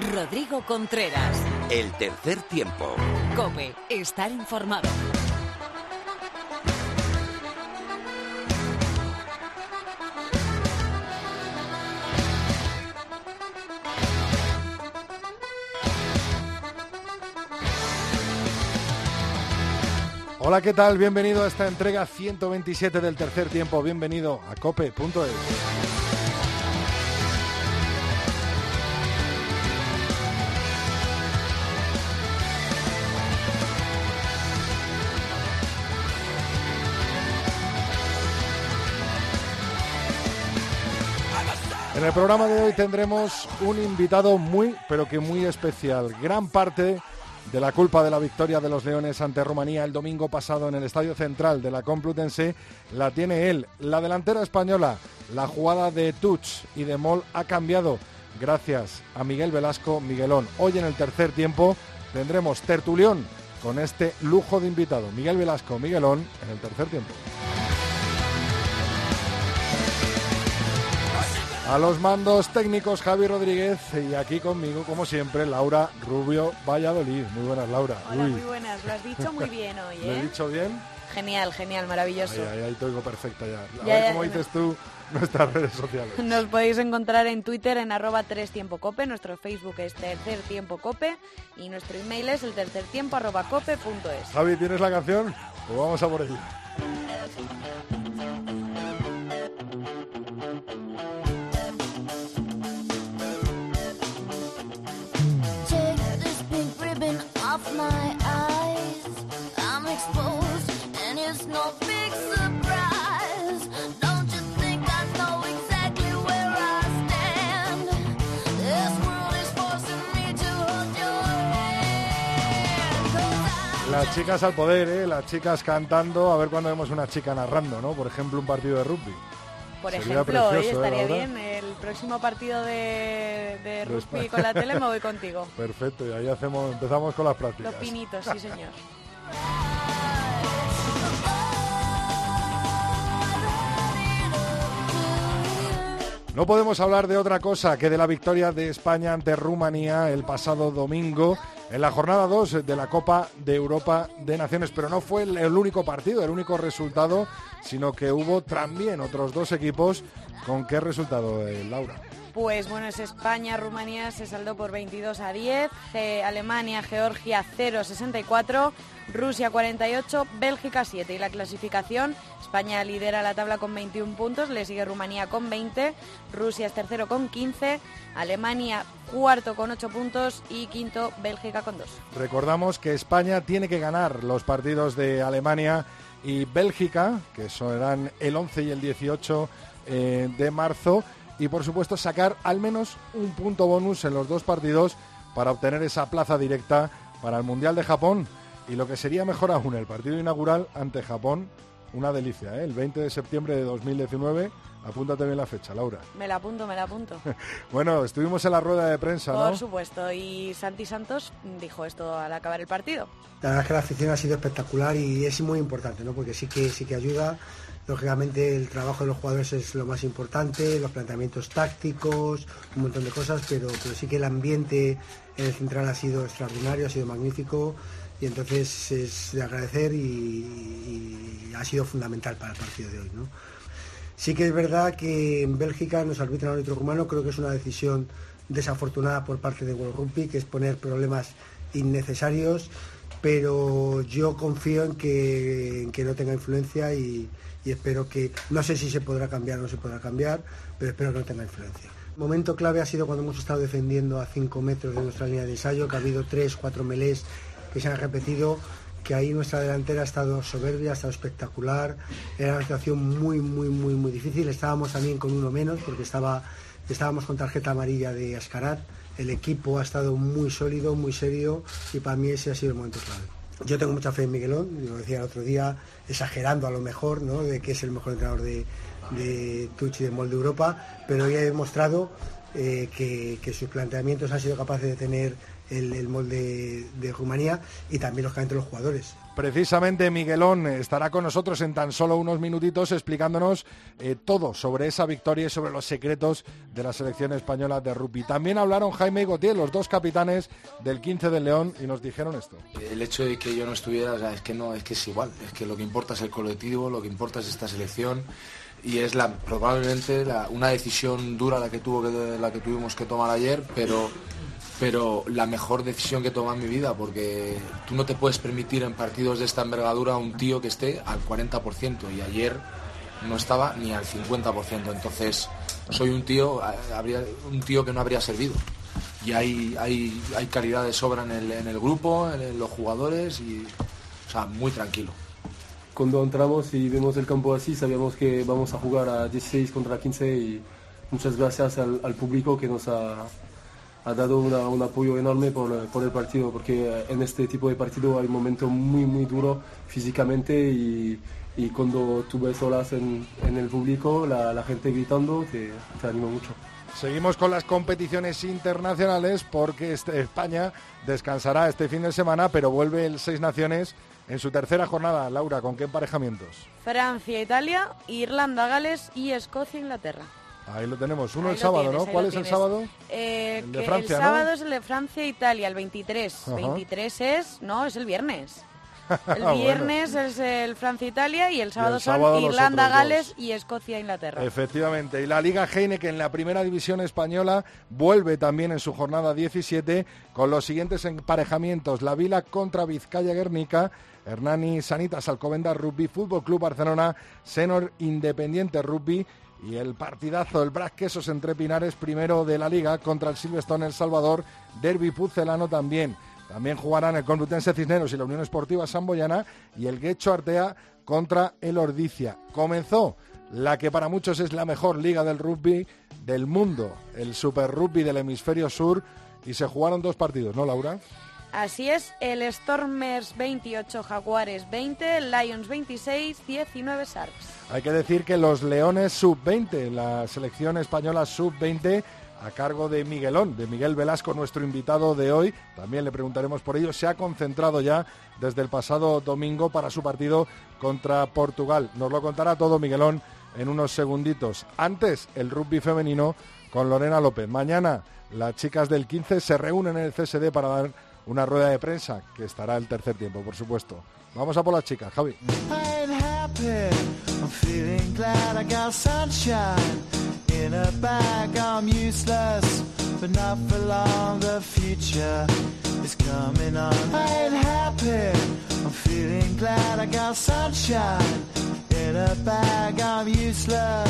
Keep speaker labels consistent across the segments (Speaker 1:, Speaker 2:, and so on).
Speaker 1: Rodrigo Contreras.
Speaker 2: El tercer tiempo.
Speaker 1: Cope, estar informado.
Speaker 3: Hola, ¿qué tal? Bienvenido a esta entrega 127 del tercer tiempo. Bienvenido a cope.es. En el programa de hoy tendremos un invitado muy, pero que muy especial. Gran parte de la culpa de la victoria de los Leones ante Rumanía el domingo pasado en el Estadio Central de la Complutense la tiene él. La delantera española, la jugada de Tuch y de Mol ha cambiado gracias a Miguel Velasco Miguelón. Hoy en el tercer tiempo tendremos tertulión con este lujo de invitado. Miguel Velasco Miguelón en el tercer tiempo. A los mandos técnicos Javi Rodríguez y aquí conmigo, como siempre, Laura Rubio Valladolid. Muy buenas, Laura.
Speaker 4: Hola, muy buenas. Lo has dicho muy bien hoy, ¿eh?
Speaker 3: ¿Lo he dicho bien?
Speaker 4: Genial, genial, maravilloso.
Speaker 3: Ahí, ahí, ahí te oigo perfecta ya. A
Speaker 4: Ya,
Speaker 3: ver
Speaker 4: ya,
Speaker 3: cómo
Speaker 4: no.
Speaker 3: dices tú nuestras redes sociales.
Speaker 4: Nos podéis encontrar en Twitter en arroba tres tiempo cope, nuestro Facebook es tercer tiempo cope y nuestro email es el tercer tiempo arroba cope punto es.
Speaker 3: Javi, ¿tienes la canción? Pues vamos a por ella. Las chicas al poder, ¿eh? Las chicas cantando. A ver cuándo vemos una chica narrando, ¿no? Por ejemplo, un partido de rugby.
Speaker 4: Por
Speaker 3: Sería
Speaker 4: ejemplo, hoy
Speaker 3: precioso, ¿eh,
Speaker 4: estaría bien, el próximo partido de, de rugby con la tele me voy contigo.
Speaker 3: Perfecto, y ahí hacemos, empezamos con las prácticas.
Speaker 4: Los pinitos, sí señor.
Speaker 3: No podemos hablar de otra cosa que de la victoria de España ante Rumanía el pasado domingo en la jornada 2 de la Copa de Europa de Naciones. Pero no fue el, único partido, el único resultado, sino que hubo también otros dos equipos. ¿Con qué resultado, eh, Laura?
Speaker 4: Pues bueno, es España, Rumanía se saldó por 22 a 10, Ge- Alemania, Georgia 0 64, Rusia 48, Bélgica 7 y la clasificación, España lidera la tabla con 21 puntos, le sigue Rumanía con 20, Rusia es tercero con 15, Alemania cuarto con 8 puntos y quinto Bélgica con 2.
Speaker 3: Recordamos que España tiene que ganar los partidos de Alemania y Bélgica, que serán el 11 y el 18 eh, de marzo, y por supuesto sacar al menos un punto bonus en los dos partidos para obtener esa plaza directa para el Mundial de Japón. Y lo que sería mejor aún, el partido inaugural ante Japón, una delicia, ¿eh? el 20 de septiembre de 2019. Apúntate bien la fecha, Laura.
Speaker 4: Me la apunto, me la apunto.
Speaker 3: Bueno, estuvimos en la rueda de prensa, ¿no?
Speaker 4: Por supuesto, y Santi Santos dijo esto al acabar el partido.
Speaker 5: La verdad es que la afición ha sido espectacular y es muy importante, ¿no? Porque sí que sí que ayuda. Lógicamente el trabajo de los jugadores es lo más importante, los planteamientos tácticos, un montón de cosas, pero, pero sí que el ambiente en el central ha sido extraordinario, ha sido magnífico y entonces es de agradecer y, ha sido fundamental para el partido de hoy. Sí que es verdad que en Bélgica nos arbitra un árbitro rumano, creo que es una decisión desafortunada por parte de World Rugby, que es poner problemas innecesarios, pero yo confío en que, en que no tenga influencia y, espero que, no sé si se podrá cambiar o no se podrá cambiar, pero espero que no tenga influencia. Momento clave ha sido cuando hemos estado defendiendo a 5 metros de nuestra línea de ensayo, que ha habido 3, 4 melés que se han repetido, que ahí nuestra delantera ha estado soberbia, ha estado espectacular, era una situación muy, muy, muy, muy difícil, estábamos también con uno menos porque estaba, estábamos con tarjeta amarilla de Ascarat, el equipo ha estado muy sólido, muy serio y para mí ese ha sido el momento clave. Yo tengo mucha fe en Miguelón, lo decía el otro día, exagerando a lo mejor, ¿no? de que es el mejor entrenador de, de Tuch y de Molde Europa, pero hoy ha demostrado eh, que, que sus planteamientos han sido capaces de tener el, el molde de Rumanía y también lógicamente los jugadores.
Speaker 3: Precisamente Miguelón estará con nosotros en tan solo unos minutitos explicándonos eh, todo sobre esa victoria y sobre los secretos de la selección española de rugby. También hablaron Jaime y Gautier, los dos capitanes del 15 del León, y nos dijeron esto.
Speaker 6: El hecho de que yo no estuviera, o sea, es que no, es que es igual, es que lo que importa es el colectivo, lo que importa es esta selección y es la probablemente la- una decisión dura la que tuvo que, la que tuvimos que tomar ayer, pero pero la mejor decisión que he tomado en mi vida, porque tú no te puedes permitir en partidos de esta envergadura un tío que esté al 40% y ayer no estaba ni al 50%, entonces soy un tío, eh, habría, un tío que no habría servido. Y hay, hay, hay calidad de sobra en el, en el grupo, en los jugadores y, o sea, muy tranquilo.
Speaker 7: Cuando entramos y vemos el campo así, sabíamos que vamos a jugar a 16 contra 15 y muchas gracias al, al público que nos ha, ha dado una- un apoyo enorme por, por el partido, porque eh, en este tipo de partido hay un momento muy, muy duro físicamente y, y cuando tú ves olas en, en el público, la, la gente gritando, te, te anima mucho.
Speaker 3: Seguimos con las competiciones internacionales porque este- España descansará este fin de semana, pero vuelve el Seis Naciones en su tercera jornada. Laura, ¿con qué emparejamientos?
Speaker 4: Francia, Italia, Irlanda, Gales y Escocia, Inglaterra.
Speaker 3: Ahí lo tenemos. Uno
Speaker 4: Ahí
Speaker 3: el sábado,
Speaker 4: tienes,
Speaker 3: ¿no? ¿Cuál es el sábado?
Speaker 4: Eh,
Speaker 3: El de
Speaker 4: que
Speaker 3: Francia,
Speaker 4: el
Speaker 3: ¿no?
Speaker 4: sábado es el de Francia e Italia, el 23.
Speaker 3: Ajá.
Speaker 4: 23 es, no, es el viernes. El
Speaker 3: bueno.
Speaker 4: viernes es el Francia-Italia y el sábado,
Speaker 3: el sábado
Speaker 4: son
Speaker 3: los
Speaker 4: Irlanda,
Speaker 3: otros
Speaker 4: Gales
Speaker 3: dos.
Speaker 4: y Escocia-Inglaterra.
Speaker 3: Efectivamente. Y la Liga Heineken en la primera división española vuelve también en su jornada 17 con los siguientes emparejamientos. La Vila contra Vizcaya Guernica, Hernani Sanitas Alcobendas Rugby, Fútbol Club Barcelona, Senor Independiente Rugby y el partidazo, el Brac Quesos entre Pinares, primero de la Liga contra el Silverstone El Salvador, Derby Pucelano también. También jugarán el Complutense Cisneros y la Unión Esportiva Samboyana y el Guecho Artea contra el Ordicia. Comenzó la que para muchos es la mejor liga del rugby del mundo, el Super Rugby del Hemisferio Sur, y se jugaron dos partidos, ¿no, Laura?
Speaker 4: Así es, el Stormers 28, Jaguares 20, Lions 26, 19 Sharks.
Speaker 3: Hay que decir que los Leones Sub-20, la selección española Sub-20, a cargo de Miguelón, de Miguel Velasco, nuestro invitado de hoy, también le preguntaremos por ello, se ha concentrado ya desde el pasado domingo para su partido contra Portugal. Nos lo contará todo Miguelón en unos segunditos. Antes, el rugby femenino con Lorena López. Mañana, las chicas del 15 se reúnen en el CSD para dar una rueda de prensa, que estará el tercer tiempo, por supuesto. Vamos a por las chicas, Javi.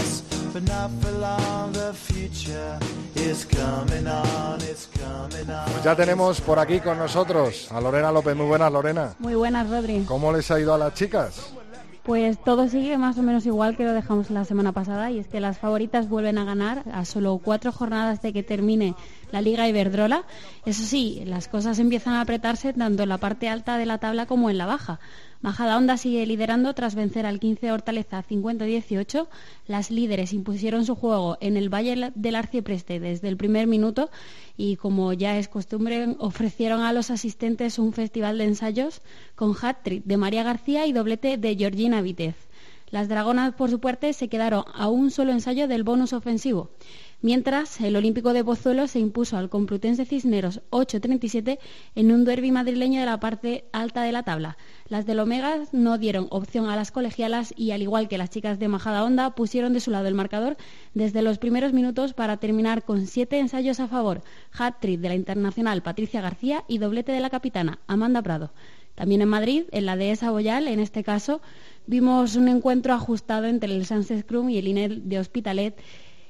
Speaker 8: I'm but not for long. The future is coming on. It's coming on.
Speaker 3: Pues ya tenemos por aquí con nosotros a Lorena López. Muy buenas, Lorena.
Speaker 9: Muy buenas, Rodri.
Speaker 3: ¿Cómo les ha ido a las chicas?
Speaker 9: Pues todo sigue más o menos igual que lo dejamos la semana pasada y es que las favoritas vuelven a ganar a solo cuatro jornadas de que termine la Liga Iberdrola. Eso sí, las cosas empiezan a apretarse tanto en la parte alta de la tabla como en la baja. Majadahonda sigue liderando tras vencer al 15 Hortaleza 50-18. Las líderes impusieron su juego en el Valle del Arcipreste desde el primer minuto y como ya es costumbre ofrecieron a los asistentes un festival de ensayos con hat-trick de María García y doblete de Georgina Vítez. Las dragonas, por su parte, se quedaron a un solo ensayo del bonus ofensivo. Mientras, el Olímpico de Pozuelo se impuso al Complutense Cisneros 8-37 en un derby madrileño de la parte alta de la tabla. Las del Omega no dieron opción a las colegialas y, al igual que las chicas de Majadahonda, pusieron de su lado el marcador desde los primeros minutos para terminar con siete ensayos a favor, hat-trick de la internacional Patricia García y doblete de la capitana Amanda Prado. También en Madrid, en la dehesa Boyal, en este caso, vimos un encuentro ajustado entre el Sunset Scrum y el INEL de Hospitalet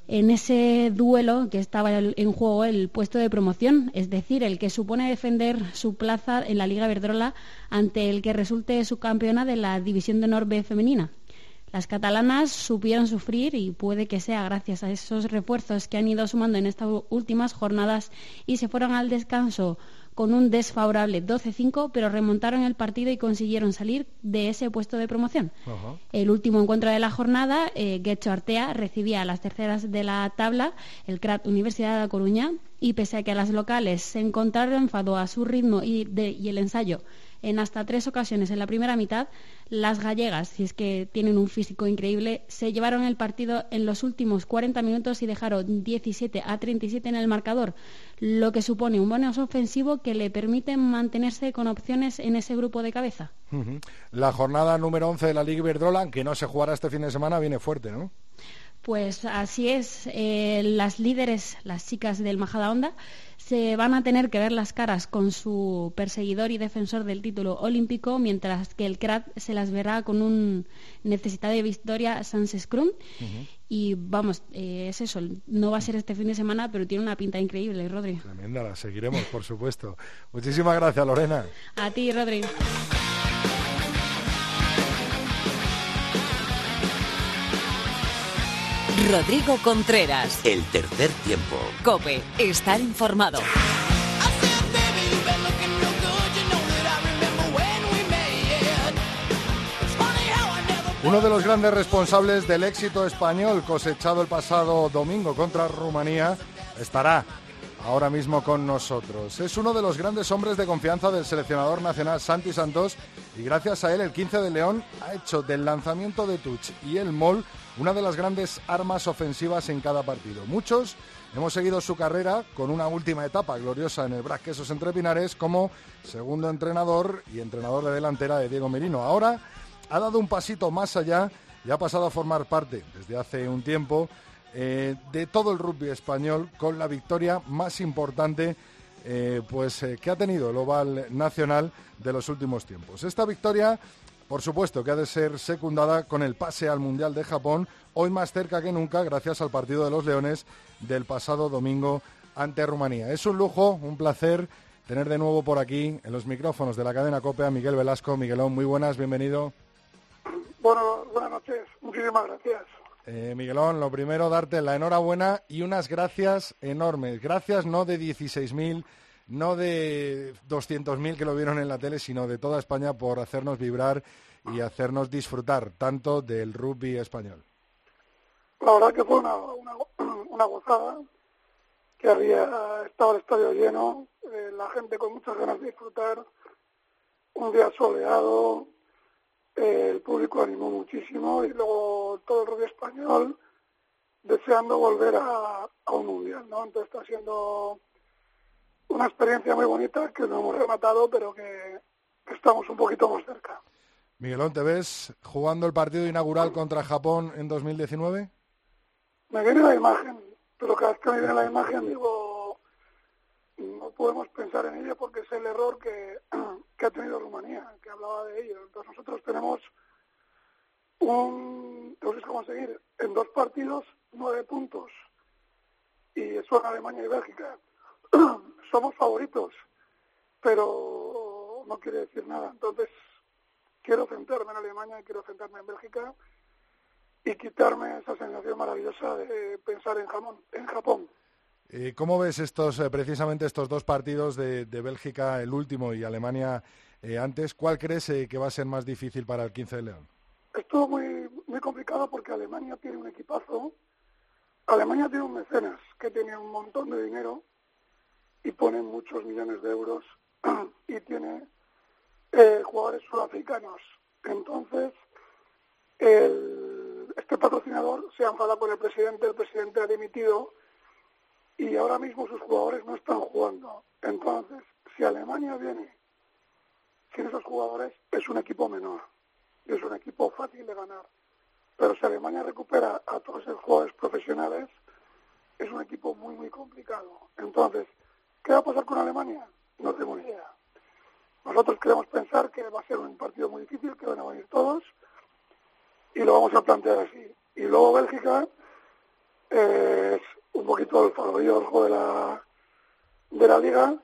Speaker 9: en ese duelo que estaba en juego el puesto de promoción, es decir, el que supone defender su plaza en la Liga Verdrola ante el que resulte subcampeona de la División de Honor B femenina. Las catalanas supieron sufrir y puede que sea gracias a esos refuerzos que han ido sumando en estas últimas jornadas y se fueron al descanso con un desfavorable 12-5, pero remontaron el partido y consiguieron salir de ese puesto de promoción. El último encuentro de la jornada, eh, Guecho Artea recibía a las terceras de la tabla, el CRAT Universidad de La Coruña, y pese a que las locales se encontraron enfado a su ritmo y, de- y el ensayo en hasta tres ocasiones en la primera mitad. Las gallegas, si es que tienen un físico increíble, se llevaron el partido en los últimos 40 minutos y dejaron 17 a 37 en el marcador, lo que supone un bonus ofensivo que le permite mantenerse con opciones en ese grupo de cabeza.
Speaker 3: La jornada número 11 de la Liga Iberdrola, que no se jugará este fin de semana, viene fuerte, ¿no?
Speaker 9: Pues así es, eh, las líderes, las chicas del Majadahonda, se van a tener que ver las caras con su perseguidor y defensor del título olímpico, mientras que el CRAT se las verá con un necesitado de victoria Sans Scrum. Y vamos, eh, es eso, no va a ser este fin de semana, pero tiene una pinta increíble, Rodri.
Speaker 3: Tremenda, la seguiremos, por supuesto. Muchísimas gracias, Lorena.
Speaker 9: A ti, Rodri.
Speaker 1: Rodrigo Contreras.
Speaker 2: El tercer tiempo.
Speaker 1: Cope, estar informado.
Speaker 3: Uno de los grandes responsables del éxito español cosechado el pasado domingo contra Rumanía estará ahora mismo con nosotros. Es uno de los grandes hombres de confianza del seleccionador nacional Santi Santos y gracias a él el 15 de León ha hecho del lanzamiento de touch y el mol una de las grandes armas ofensivas en cada partido. Muchos hemos seguido su carrera con una última etapa gloriosa en el Brasquesos entre Pinares como segundo entrenador y entrenador de delantera de Diego Merino. Ahora ha dado un pasito más allá y ha pasado a formar parte desde hace un tiempo eh, de todo el rugby español con la victoria más importante eh, pues, eh, que ha tenido el Oval Nacional de los últimos tiempos. Esta victoria, por supuesto, que ha de ser secundada con el pase al Mundial de Japón, hoy más cerca que nunca gracias al partido de los Leones del pasado domingo ante Rumanía. Es un lujo, un placer tener de nuevo por aquí en los micrófonos de la cadena COPE Miguel Velasco. Miguelón, muy buenas, bienvenido.
Speaker 10: Bueno, buenas noches. Muchísimas gracias.
Speaker 3: Eh, Miguelón, lo primero, darte la enhorabuena y unas gracias enormes. Gracias no de 16.000, no de 200.000 que lo vieron en la tele, sino de toda España por hacernos vibrar y hacernos disfrutar tanto del rugby español.
Speaker 10: La verdad que fue una, gozada, que había estado el estadio lleno, eh, la gente con muchas ganas de disfrutar, un día soleado, eh, el público animó muchísimo y luego todo el rugby español deseando volver a, a un mundial, ¿no? Entonces está siendo una experiencia muy bonita que no hemos rematado, pero que, que estamos un poquito más cerca.
Speaker 3: Miguelón, ¿te ves jugando el partido inaugural contra Japón en 2019?
Speaker 10: Me viene la imagen, pero cada vez que me viene la imagen digo, no podemos pensar en ella porque es el error que, que ha tenido Rumanía, que hablaba de ello. Entonces nosotros tenemos un, tenemos que conseguir en dos partidos nueve puntos y son Alemania y Bélgica. Somos favoritos, pero no quiere decir nada. Entonces quiero centrarme en Alemania y quiero centrarme en Bélgica y quitarme esa sensación maravillosa de pensar en, jamón, en Japón.
Speaker 3: Eh, ¿Cómo ves estos, eh, precisamente estos dos partidos de, de Bélgica, el último, y Alemania eh, antes? ¿Cuál crees eh, que va a ser más difícil para el 15 de León?
Speaker 10: Estuvo muy, muy complicado porque Alemania tiene un equipazo. Alemania tiene un mecenas que tiene un montón de dinero y pone muchos millones de euros y tiene eh, jugadores sudafricanos. Entonces, este patrocinador se ha enfadado con el presidente, el presidente ha dimitido y ahora mismo sus jugadores no están jugando. Entonces, si Alemania viene sin esos jugadores, es un equipo menor es un equipo fácil de ganar. Pero si Alemania recupera a todos esos jugadores profesionales, es un equipo muy, muy complicado. Entonces, ¿qué va a pasar con Alemania? No ni idea. Nosotros queremos pensar que va a ser un partido muy difícil, que van a venir todos, y lo vamos a plantear así. Y luego Bélgica es un poquito el favorito de la, de la liga,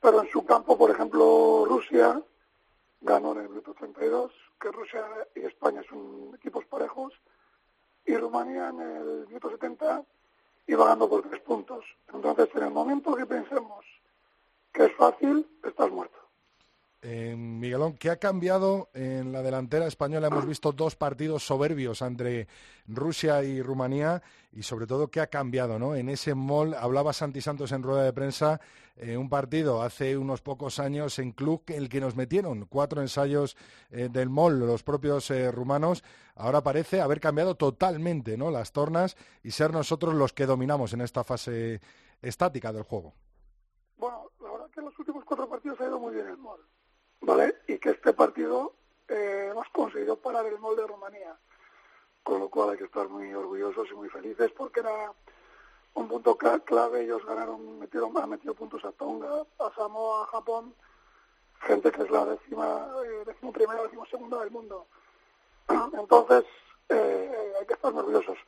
Speaker 10: pero en su campo, por ejemplo, Rusia ganó en el minuto 32, que Rusia y España son equipos parejos, y Rumanía en el minuto 70 iba ganando por tres puntos. Entonces, en el momento que pensemos que es fácil, estás muerto.
Speaker 3: Eh, Miguelón, ¿qué ha cambiado en la delantera española? Hemos visto dos partidos soberbios entre Rusia y Rumanía y sobre todo qué ha cambiado ¿no? en ese mall. Hablaba Santi Santos en rueda de prensa, eh, un partido hace unos pocos años en club el que nos metieron cuatro ensayos eh, del mall los propios rumanos. Ahora parece haber cambiado totalmente ¿no? las tornas y ser nosotros los que dominamos en esta fase estática del juego.
Speaker 10: Bueno, la verdad que en los últimos cuatro partidos ha ido muy bien el mall. ¿Vale? Y que este partido eh, hemos conseguido parar el molde de Rumanía, con lo cual hay que estar muy orgullosos y muy felices porque era un punto clave, ellos ganaron, metieron, han metido puntos a Tonga, a Samoa, a Japón, gente que es la décima, eh, décimo primera, décimo segunda del mundo. Entonces, eh, hay que estar nerviosos.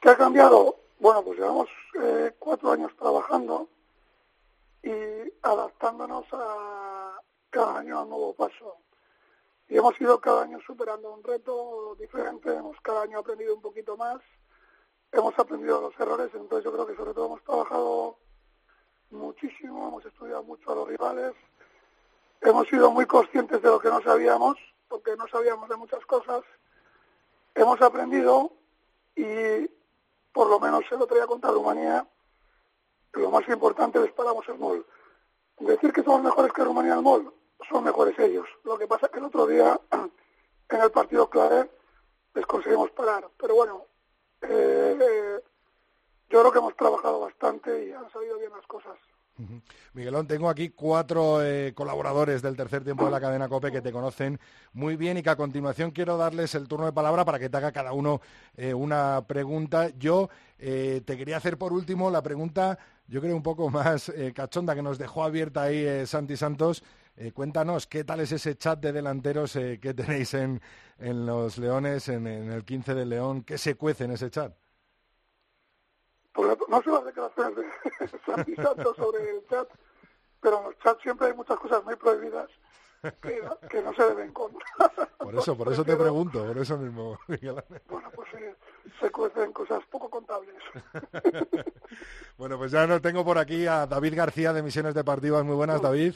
Speaker 10: ¿Qué ha cambiado? Bueno, pues llevamos eh, cuatro años trabajando y adaptándonos a, cada año a un nuevo paso. Y hemos ido cada año superando un reto diferente, hemos cada año aprendido un poquito más, hemos aprendido los errores, entonces yo creo que sobre todo hemos trabajado muchísimo, hemos estudiado mucho a los rivales, hemos sido muy conscientes de lo que no sabíamos, porque no sabíamos de muchas cosas, hemos aprendido y por lo menos el otro día contra Rumanía, lo más importante les paramos el mol. Decir que somos mejores que Rumanía al mol, son mejores ellos. Lo que pasa es que el otro día, en el partido Clare, les conseguimos parar. Pero bueno, eh, yo creo que hemos trabajado bastante y han salido bien las cosas.
Speaker 3: Miguelón, tengo aquí cuatro eh, colaboradores del tercer tiempo de la cadena COPE que te conocen muy bien y que a continuación quiero darles el turno de palabra para que te haga cada uno eh, una pregunta. Yo te quería hacer por último la pregunta, yo creo un poco más cachonda que nos dejó abierta ahí Santi Santos. Eh, cuéntanos, ¿qué tal es ese chat de delanteros eh, que tenéis en, en los Leones, en, en, el 15 de León? ¿Qué se cuece en ese chat?
Speaker 10: Pues no sé las declaraciones de Santi Santos sobre el chat, pero en los chats siempre hay muchas cosas muy prohibidas que, que no se deben contar.
Speaker 3: Por eso, por eso te pregunto, por eso mismo,
Speaker 10: Bueno, pues eh, se cuecen cosas poco contables.
Speaker 3: bueno, pues ya no tengo por aquí a David García de Misiones Deportivas. Muy buenas, David.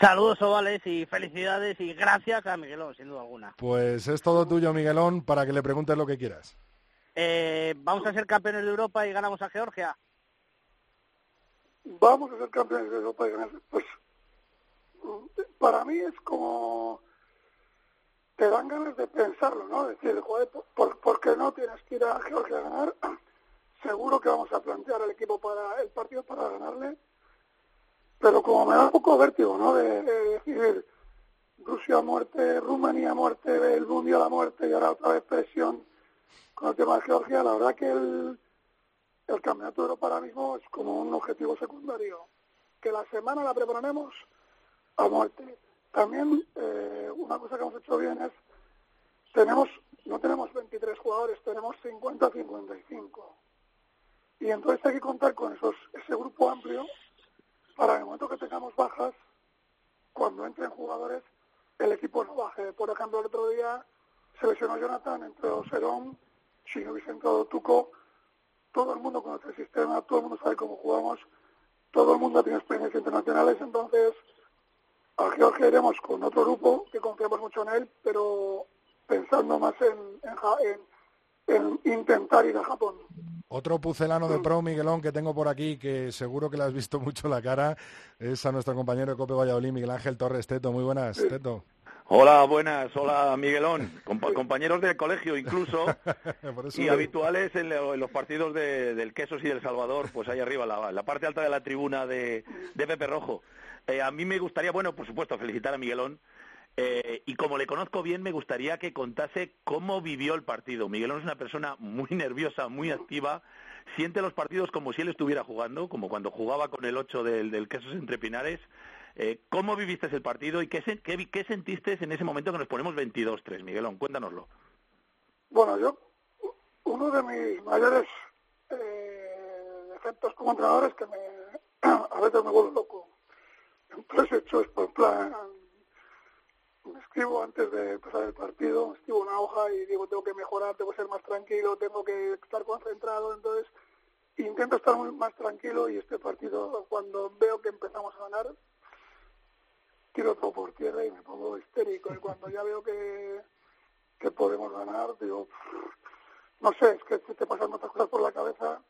Speaker 11: Saludos ovales y felicidades y gracias a Miguelón, sin duda alguna.
Speaker 3: Pues es todo tuyo, Miguelón, para que le preguntes lo que quieras.
Speaker 11: Eh, ¿Vamos a ser campeones de Europa y ganamos a Georgia?
Speaker 10: Vamos a ser campeones de Europa y ganar. Pues para mí es como te dan ganas de pensarlo, ¿no? Decir, joder, ¿por, ¿por qué no tienes que ir a Georgia a ganar? Seguro que vamos a plantear el equipo para el partido para ganarle pero como me da un poco vértigo, ¿no? De, de decir Rusia a muerte, Rumanía a muerte, el Mundial a muerte y ahora otra vez presión con el tema de Georgia, la verdad que el, el Campeonato de Europa ahora mismo es como un objetivo secundario. Que la semana la prepararemos a muerte. También eh, una cosa que hemos hecho bien es, tenemos no tenemos 23 jugadores, tenemos 50-55. Y entonces hay que contar con esos ese grupo amplio para el momento que tengamos bajas, cuando entren jugadores, el equipo no baje. Por ejemplo, el otro día se lesionó Jonathan, entró Serón, si no hubiese entrado Tuco, todo el mundo conoce el sistema, todo el mundo sabe cómo jugamos, todo el mundo tiene experiencias internacionales, entonces a Georgia iremos con otro grupo que confiamos mucho en él, pero pensando más en, en intentar ir a Japón.
Speaker 3: Otro pucelano de pro, Miguelón, que tengo por aquí, que seguro que le has visto mucho la cara, es a nuestro compañero de Cope Valladolid, Miguel Ángel Torres Teto. Muy buenas, Teto.
Speaker 12: Hola, buenas. Hola, Miguelón. Compa compañeros de colegio incluso y habituales en, lo, en, los partidos de, del Quesos y del Salvador, pues ahí arriba, la, la parte alta de la tribuna de, de Pepe Rojo. Eh, a mí me gustaría, bueno, por supuesto, felicitar a Miguelón. Eh, y como le conozco bien, me gustaría que contase cómo vivió el partido. Miguelón es una persona muy nerviosa, muy activa, siente los partidos como si él estuviera jugando, como cuando jugaba con el 8 del, del Quesos entre Pinares. Eh, ¿Cómo viviste el partido y qué, qué, qué, sentiste en ese momento que nos ponemos 22-3? Miguelón, cuéntanoslo.
Speaker 10: Bueno, yo, uno de mis mayores eh, defectos como entrenador es que me, a veces me vuelvo loco. Entonces, hecho es por plan me escribo antes de empezar el partido, escribo una hoja y digo, tengo que mejorar, tengo que ser más tranquilo, tengo que estar concentrado, entonces intento estar muy más tranquilo y este partido, cuando veo que empezamos a ganar, tiro todo por tierra y me pongo histérico. Y cuando ya veo que, que podemos ganar, digo, no sé, es que te pasan otras cosas por la cabeza.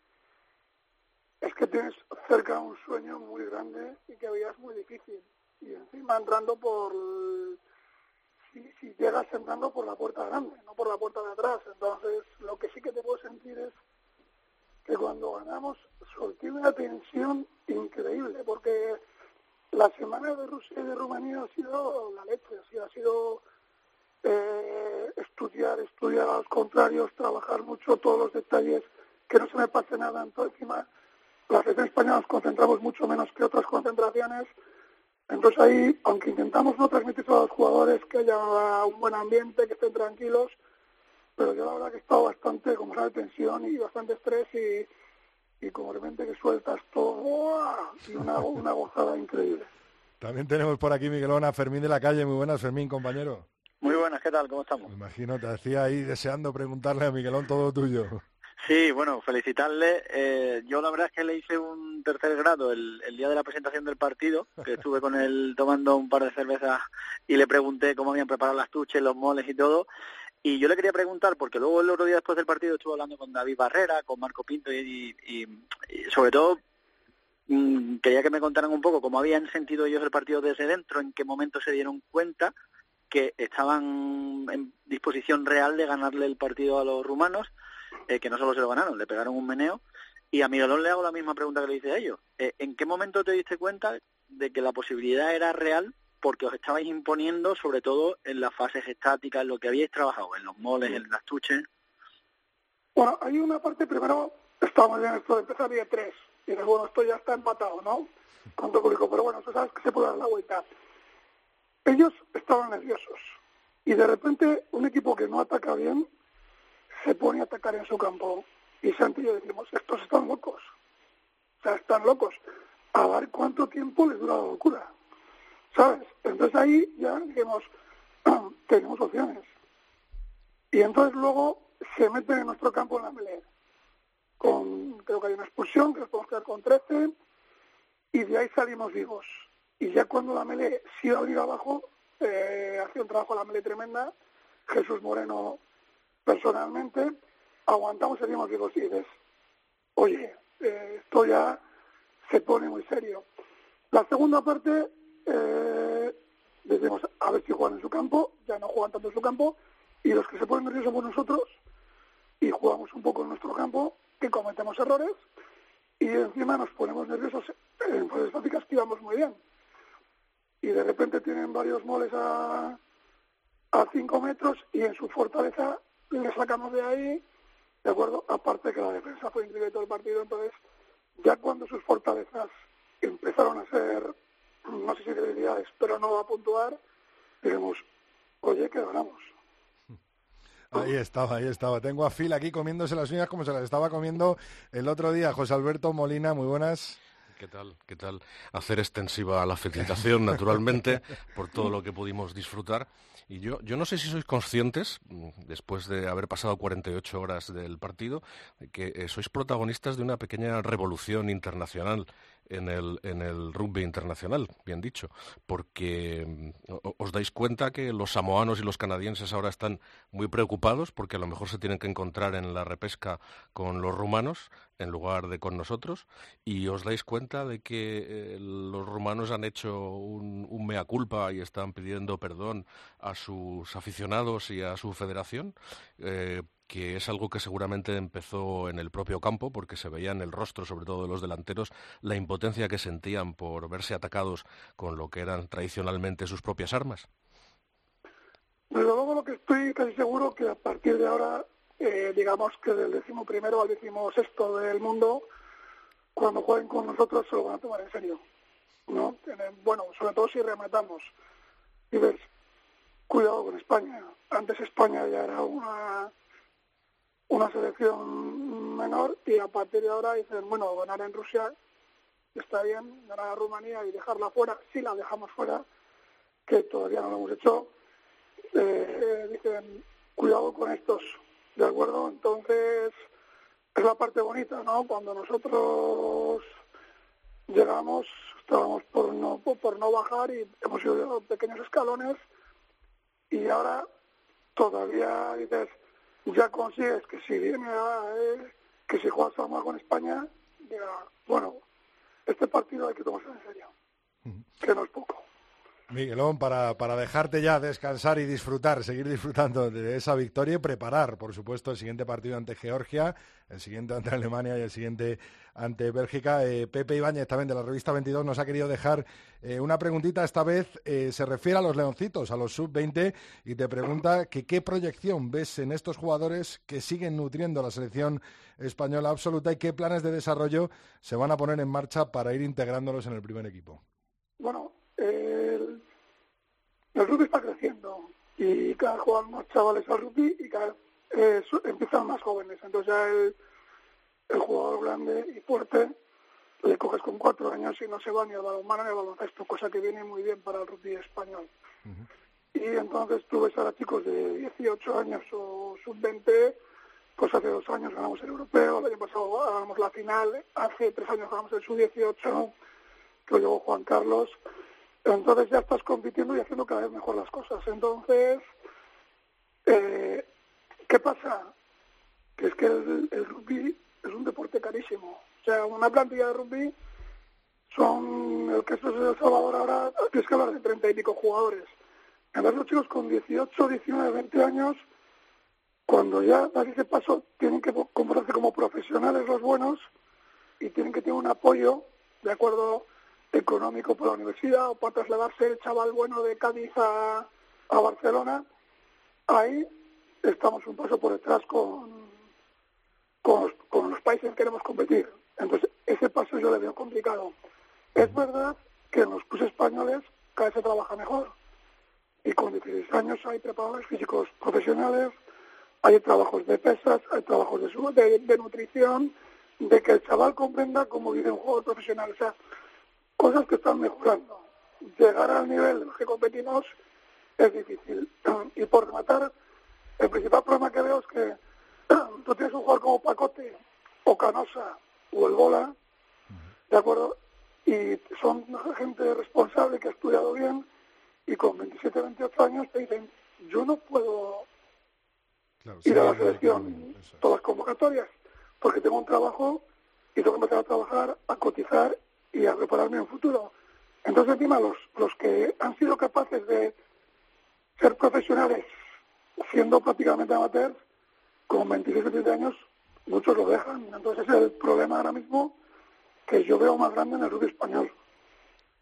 Speaker 10: Es que tienes cerca un sueño muy grande y que veías muy difícil. Y encima entrando por... Si, si llegas entrando por la puerta grande, no por la puerta de atrás. Entonces, lo que sí que te puedo sentir es que cuando ganamos solté una tensión increíble, porque la semana de Rusia y de Rumanía ha sido la leche, así ha sido eh, estudiar, estudiar a los contrarios, trabajar mucho todos los detalles, que no se me pase nada. Entonces, encima, la selección española nos concentramos mucho menos que otras concentraciones. Entonces ahí, aunque intentamos no transmitir a los jugadores que haya un buen ambiente, que estén tranquilos, pero yo la verdad que he estado bastante, como sabe, tensión y bastante estrés y, y como de repente que sueltas todo y una, una gozada increíble.
Speaker 3: También tenemos por aquí Miguelón a Fermín de la calle. Muy buenas, Fermín, compañero.
Speaker 13: Muy buenas, ¿qué tal? ¿Cómo estamos?
Speaker 3: Me imagino, te hacía ahí deseando preguntarle a Miguelón todo tuyo.
Speaker 13: Sí, bueno, felicitarle. Eh, yo la verdad es que le hice un tercer grado el, el, día de la presentación del partido, que estuve con él tomando un par de cervezas y le pregunté cómo habían preparado las tuches, los moles y todo. Y yo le quería preguntar, porque luego el otro día después del partido estuve hablando con David Barrera, con Marco Pinto y, y, y sobre todo mmm, quería que me contaran un poco cómo habían sentido ellos el partido desde dentro, en qué momento se dieron cuenta que estaban en disposición real de ganarle el partido a los rumanos, eh, que no solo se lo ganaron, le pegaron un meneo. Y a Miguelón le hago la misma pregunta que le hice a ellos. Eh, ¿En qué momento te diste cuenta de que la posibilidad era real porque os estabais imponiendo, sobre todo en las fases estáticas, en lo que habíais trabajado, en los moles, en las tuches.
Speaker 10: Bueno, hay una parte, primero, estábamos en esto de empezar día 3, y dices, bueno, esto ya está empatado, ¿no? Todo público, pero bueno, tú sabes que se puede dar la vuelta. Ellos estaban nerviosos, y de repente un equipo que no ataca bien se pone a atacar en su campo, y Santi y yo decimos, estos están locos, o sea, están locos, a ver cuánto tiempo les dura la locura. ¿sabes? Entonces ahí ya dijimos, tenemos opciones. Y entonces luego se meten en nuestro campo en la melee. Con, creo que hay una expulsión, que nos podemos quedar con 13, y de ahí salimos vivos. Y ya cuando la melee sí va a abajo, eh, hacía un trabajo la melee tremenda, Jesús Moreno personalmente, aguantamos vivos y dices, oye, eh, esto ya se pone muy serio. La segunda parte eh, decimos a ver si juegan en su campo, ya no juegan tanto en su campo, y los que se ponen nerviosos somos nosotros, y jugamos un poco en nuestro campo, que cometemos errores, y encima nos ponemos nerviosos en fases estáticas que íbamos muy bien. Y de repente tienen varios moles a, a cinco metros, y en su fortaleza le sacamos de ahí, ¿de acuerdo? Aparte que la defensa fue increíble todo el partido, entonces ya cuando sus fortalezas empezaron a ser no sé si deberíais, pero no a puntuar, diremos, oye, que ganamos.
Speaker 3: Ahí estaba, ahí estaba. Tengo a Phil aquí comiéndose las uñas como se las estaba comiendo el otro día. José Alberto Molina, muy buenas.
Speaker 14: ¿Qué tal? ¿Qué tal? Hacer extensiva la felicitación, naturalmente, por todo lo que pudimos disfrutar. Y yo, yo no sé si sois conscientes, después de haber pasado 48 horas del partido, que eh, sois protagonistas de una pequeña revolución internacional en el, en el rugby internacional, bien dicho, porque mm, os dais cuenta que los samoanos y los canadienses ahora están muy preocupados porque a lo mejor se tienen que encontrar en la repesca con los rumanos en lugar de con nosotros y os dais cuenta de que eh, los rumanos han hecho un, mea culpa y están pidiendo perdón a sus aficionados y a su federación eh, que es algo que seguramente empezó en el propio campo, porque se veía en el rostro, sobre todo de los delanteros, la impotencia que sentían por verse atacados con lo que eran tradicionalmente sus propias armas.
Speaker 10: Desde luego lo que estoy casi seguro que a partir de ahora, eh, digamos que del décimo primero al décimo sexto del mundo, cuando jueguen con nosotros se lo van a tomar en serio. ¿no? Bueno, sobre todo si rematamos. Y ves, cuidado con España. Antes España ya era una una selección menor y a partir de ahora dicen, bueno, ganar en Rusia está bien, ganar a Rumanía y dejarla fuera, si la dejamos fuera, que todavía no lo hemos hecho, eh, dicen, cuidado con estos, ¿de acuerdo? Entonces, es la parte bonita, ¿no? Cuando nosotros llegamos, estábamos por no, por no bajar y hemos ido pequeños escalones y ahora todavía dices, ya consigues que si viene a, eh, que si juegas algo con España, diga, bueno, este partido hay que tomarse en serio, que no es poco.
Speaker 3: Miguelón, para, para dejarte ya descansar y disfrutar, seguir disfrutando de esa victoria y preparar, por supuesto, el siguiente partido ante Georgia, el siguiente ante Alemania y el siguiente ante Bélgica. Eh, Pepe Ibáñez, también de la revista 22, nos ha querido dejar eh, una preguntita. Esta vez eh, se refiere a los leoncitos, a los sub-20, y te pregunta que qué proyección ves en estos jugadores que siguen nutriendo la selección española absoluta y qué planes de desarrollo se van a poner en marcha para ir integrándolos en el primer equipo.
Speaker 10: Bueno, el, el rugby está creciendo y cada juegan más chavales al rugby y cada eh, empiezan más jóvenes. Entonces ya el, el jugador grande y fuerte le coges con cuatro años y no se va ni al balonmano ni al baloncesto, cosa que viene muy bien para el rugby español. Y entonces tú ves a chicos de 18 años o sub-20, pues hace dos años ganamos el europeo, el año pasado ganamos la final, hace tres años ganamos el sub-18, que lo llevó Juan Carlos. Entonces ya estás compitiendo y haciendo cada vez mejor las cosas. Entonces, eh, ¿qué pasa? Que es que el, rugby es un deporte carísimo. O sea, una plantilla de rugby son, el esto es El Salvador ahora, tienes que hablar de treinta y pico jugadores. Entonces los chicos con 18, 19, 20 años, cuando ya dan ese paso, tienen que comportarse como profesionales los buenos y tienen que tener un apoyo, de acuerdo, económico por la universidad o para trasladarse el chaval bueno de Cádiz a, a Barcelona. Ahí estamos un paso por detrás con, con, los, con los países que queremos competir. Entonces, ese paso yo le veo complicado. Es verdad que en los clubes españoles cada vez se trabaja mejor. Y con 16 años hay preparadores físicos profesionales, hay trabajos de pesas, hay trabajos de, de, de nutrición, de que el chaval comprenda cómo vive un juego profesional. O sea, cosas que están mejorando. Llegar al nivel que competimos es difícil. Y por rematar, el principal problema que veo es que tú tienes un jugador como Pacote o Canosa o el Bola, ¿de acuerdo? Y son gente responsable que ha estudiado bien y con 27, 28 años te dicen, yo no puedo ir a la selección, todas las convocatorias, porque tengo un trabajo y tengo que empezar a trabajar, a cotizar y a prepararme un futuro. Entonces, encima, los, los que han sido capaces de ser profesionales siendo prácticamente amateurs, con 26 27 años, muchos lo dejan. Entonces, es el problema ahora mismo que yo veo más grande en el rugby español.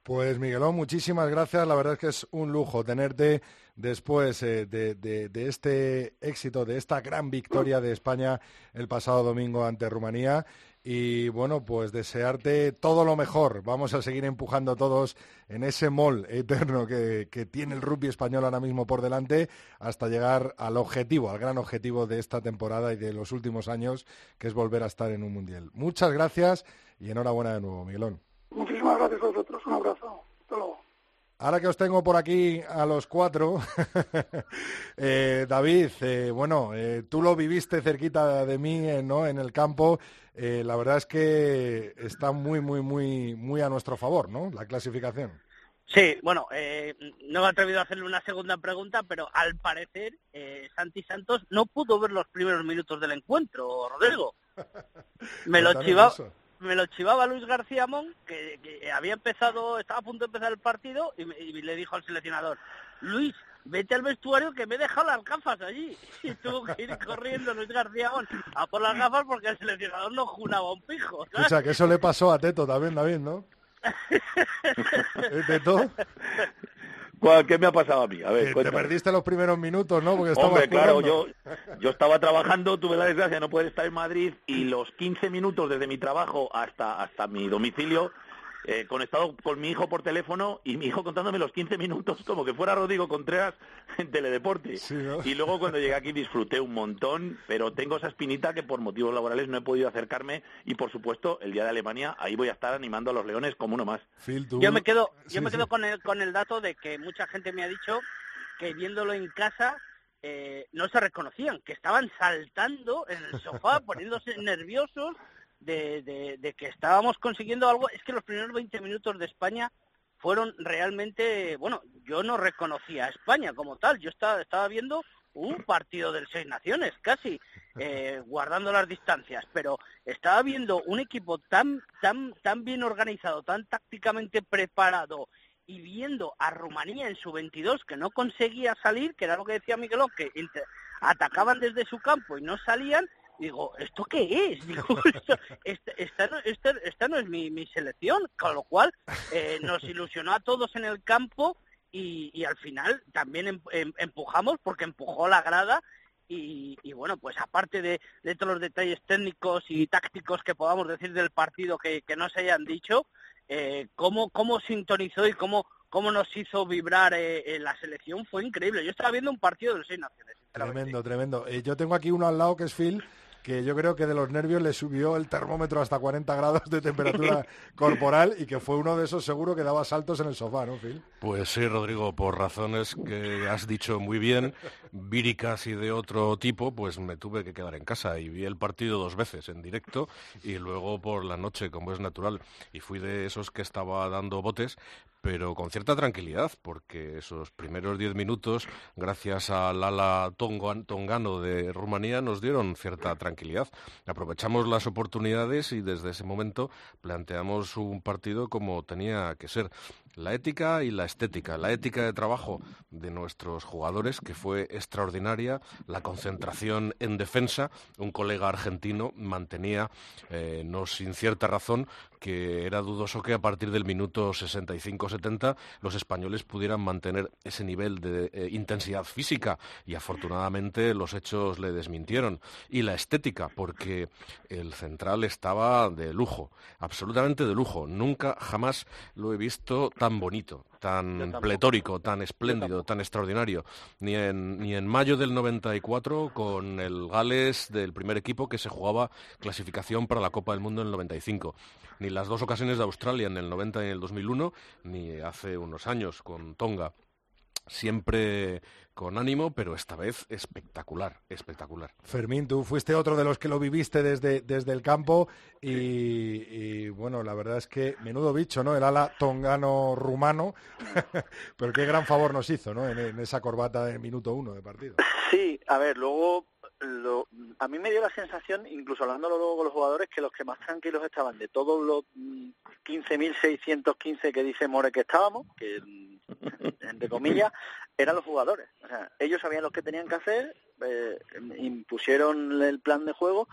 Speaker 3: Pues Miguelón, muchísimas gracias. La verdad es que es un lujo tenerte después eh, de este éxito, de esta gran victoria de España el pasado domingo ante Rumanía. Y bueno, pues desearte todo lo mejor. Vamos a seguir empujando todos en ese mol eterno que, que tiene el rugby español ahora mismo por delante hasta llegar al objetivo, al gran objetivo de esta temporada y de los últimos años, que es volver a estar en un mundial. Muchas gracias y enhorabuena de nuevo, Miguelón.
Speaker 10: Muchísimas gracias a vosotros. Un abrazo. Hasta luego.
Speaker 3: Ahora que os tengo por aquí a los cuatro, eh, David, eh, bueno, eh, tú lo viviste cerquita de mí, eh, ¿no? En el campo. La verdad es que está muy, muy, muy, muy a nuestro favor, ¿no? La clasificación.
Speaker 11: Sí, bueno, eh, no me he atrevido a hacerle una segunda pregunta, pero al parecer eh, Santi Santos no pudo ver los primeros minutos del encuentro, Rodrigo. Me lo chivaba. Me lo chivaba Luis García Mon, que, que había empezado, estaba a punto de empezar el partido, y, me- y le dijo al seleccionador, Luis, vete al vestuario que me he dejado las gafas allí. Y tuvo que ir corriendo Luis García Mon a por las gafas porque el seleccionador no junaba un pijo. ¿sabes?
Speaker 3: Escucha, que eso le pasó a Teto también, David, ¿no? ¿Eh, Teto?
Speaker 12: ¿Cuál- ¿Qué me ha pasado a mí? A ver,
Speaker 3: te perdiste los primeros minutos, ¿no? Porque
Speaker 12: Hombre, claro, yo, yo estaba trabajando, tuve la desgracia de no poder estar en Madrid y los 15 minutos desde mi trabajo hasta, hasta mi domicilio, eh, conectado con mi hijo por teléfono y mi hijo contándome los 15 minutos como que fuera Rodrigo Contreras en Teledeporte. Y luego cuando llegué aquí disfruté un montón, pero tengo esa espinita que por motivos laborales no he podido acercarme y por supuesto el día de Alemania ahí voy a estar animando a los leones como uno más.
Speaker 3: Phil, tú-
Speaker 11: Yo me quedo,
Speaker 3: Sí,
Speaker 11: yo me
Speaker 3: sí.
Speaker 11: quedo con el con el dato de que mucha gente me ha dicho que viéndolo en casa eh, no se reconocían, que estaban saltando en el sofá, poniéndose nerviosos de, de- de que estábamos consiguiendo algo, es que los primeros 20 minutos de España fueron realmente, bueno, yo no reconocía a España como tal, yo estaba, estaba viendo un partido del Seis Naciones, casi, eh, guardando las distancias, pero estaba viendo un equipo tan, tan, tan bien organizado, tan tácticamente preparado y viendo a Rumanía en su 22 que no conseguía salir, que era lo que decía Miguelón, que atacaban desde su campo y no salían, digo, ¿esto qué es? Digo, esto- esta, esta no, esta- esta no es mi, mi selección, con lo cual eh, nos ilusionó a todos en el campo y, y al final también em- em- empujamos porque empujó la grada y, y bueno, pues aparte de, de todos los detalles técnicos y tácticos que podamos decir del partido que, que no se hayan dicho, eh, cómo, cómo sintonizó y cómo, cómo nos hizo vibrar eh, eh, la selección fue increíble. Yo estaba viendo un partido de los seis naciones.
Speaker 3: Tremendo, tremendo. Eh, yo tengo aquí uno al lado que es Phil, que yo creo que de los nervios le subió el termómetro hasta 40 grados de temperatura corporal y que fue uno de esos seguro que daba saltos en el sofá, ¿no, Phil?
Speaker 14: Pues sí, Rodrigo, por razones que has dicho muy bien, víricas y de otro tipo, pues me tuve que quedar en casa y vi el partido dos veces en directo y luego por la noche, como es natural. Y fui de esos que estaba dando botes, pero con cierta tranquilidad, porque esos primeros diez minutos, gracias al ala tongan- tongano de Rumanía, nos dieron cierta tranquilidad. Aprovechamos las oportunidades y desde ese momento planteamos un partido como tenía que ser. La ética y la estética, la ética de trabajo de nuestros jugadores, que fue extraordinaria, la concentración en defensa, un colega argentino mantenía, eh, no sin cierta razón, que era dudoso que a partir del minuto 65-70 los españoles pudieran mantener ese nivel de eh, intensidad física y afortunadamente los hechos le desmintieron. Y la estética, porque el central estaba de lujo, absolutamente de lujo. Nunca, jamás lo he visto tan bonito, tan pletórico, tan espléndido, tan extraordinario. Ni en, ni en mayo del 94 con el Gales del primer equipo que se jugaba clasificación para la Copa del Mundo en el 95. Ni las dos ocasiones de Australia en el 90 y en el 2001, ni hace unos años con Tonga. Siempre con ánimo, pero esta vez espectacular, espectacular.
Speaker 3: Fermín, tú fuiste otro de los que lo viviste desde, desde el campo y, y, bueno, la verdad es que menudo bicho, ¿no? El ala tongano rumano, pero qué gran favor nos hizo, ¿no? En, en esa corbata de minuto uno de partido.
Speaker 13: Sí, a ver, luego lo- a mí me dio la sensación, incluso hablándolo luego con los jugadores, que los que más tranquilos estaban de todos los mm, 15.615 que dice More que estábamos, que mm, entre comillas, eran los jugadores. O sea, ellos sabían lo que tenían que hacer, eh, impusieron el plan de juego,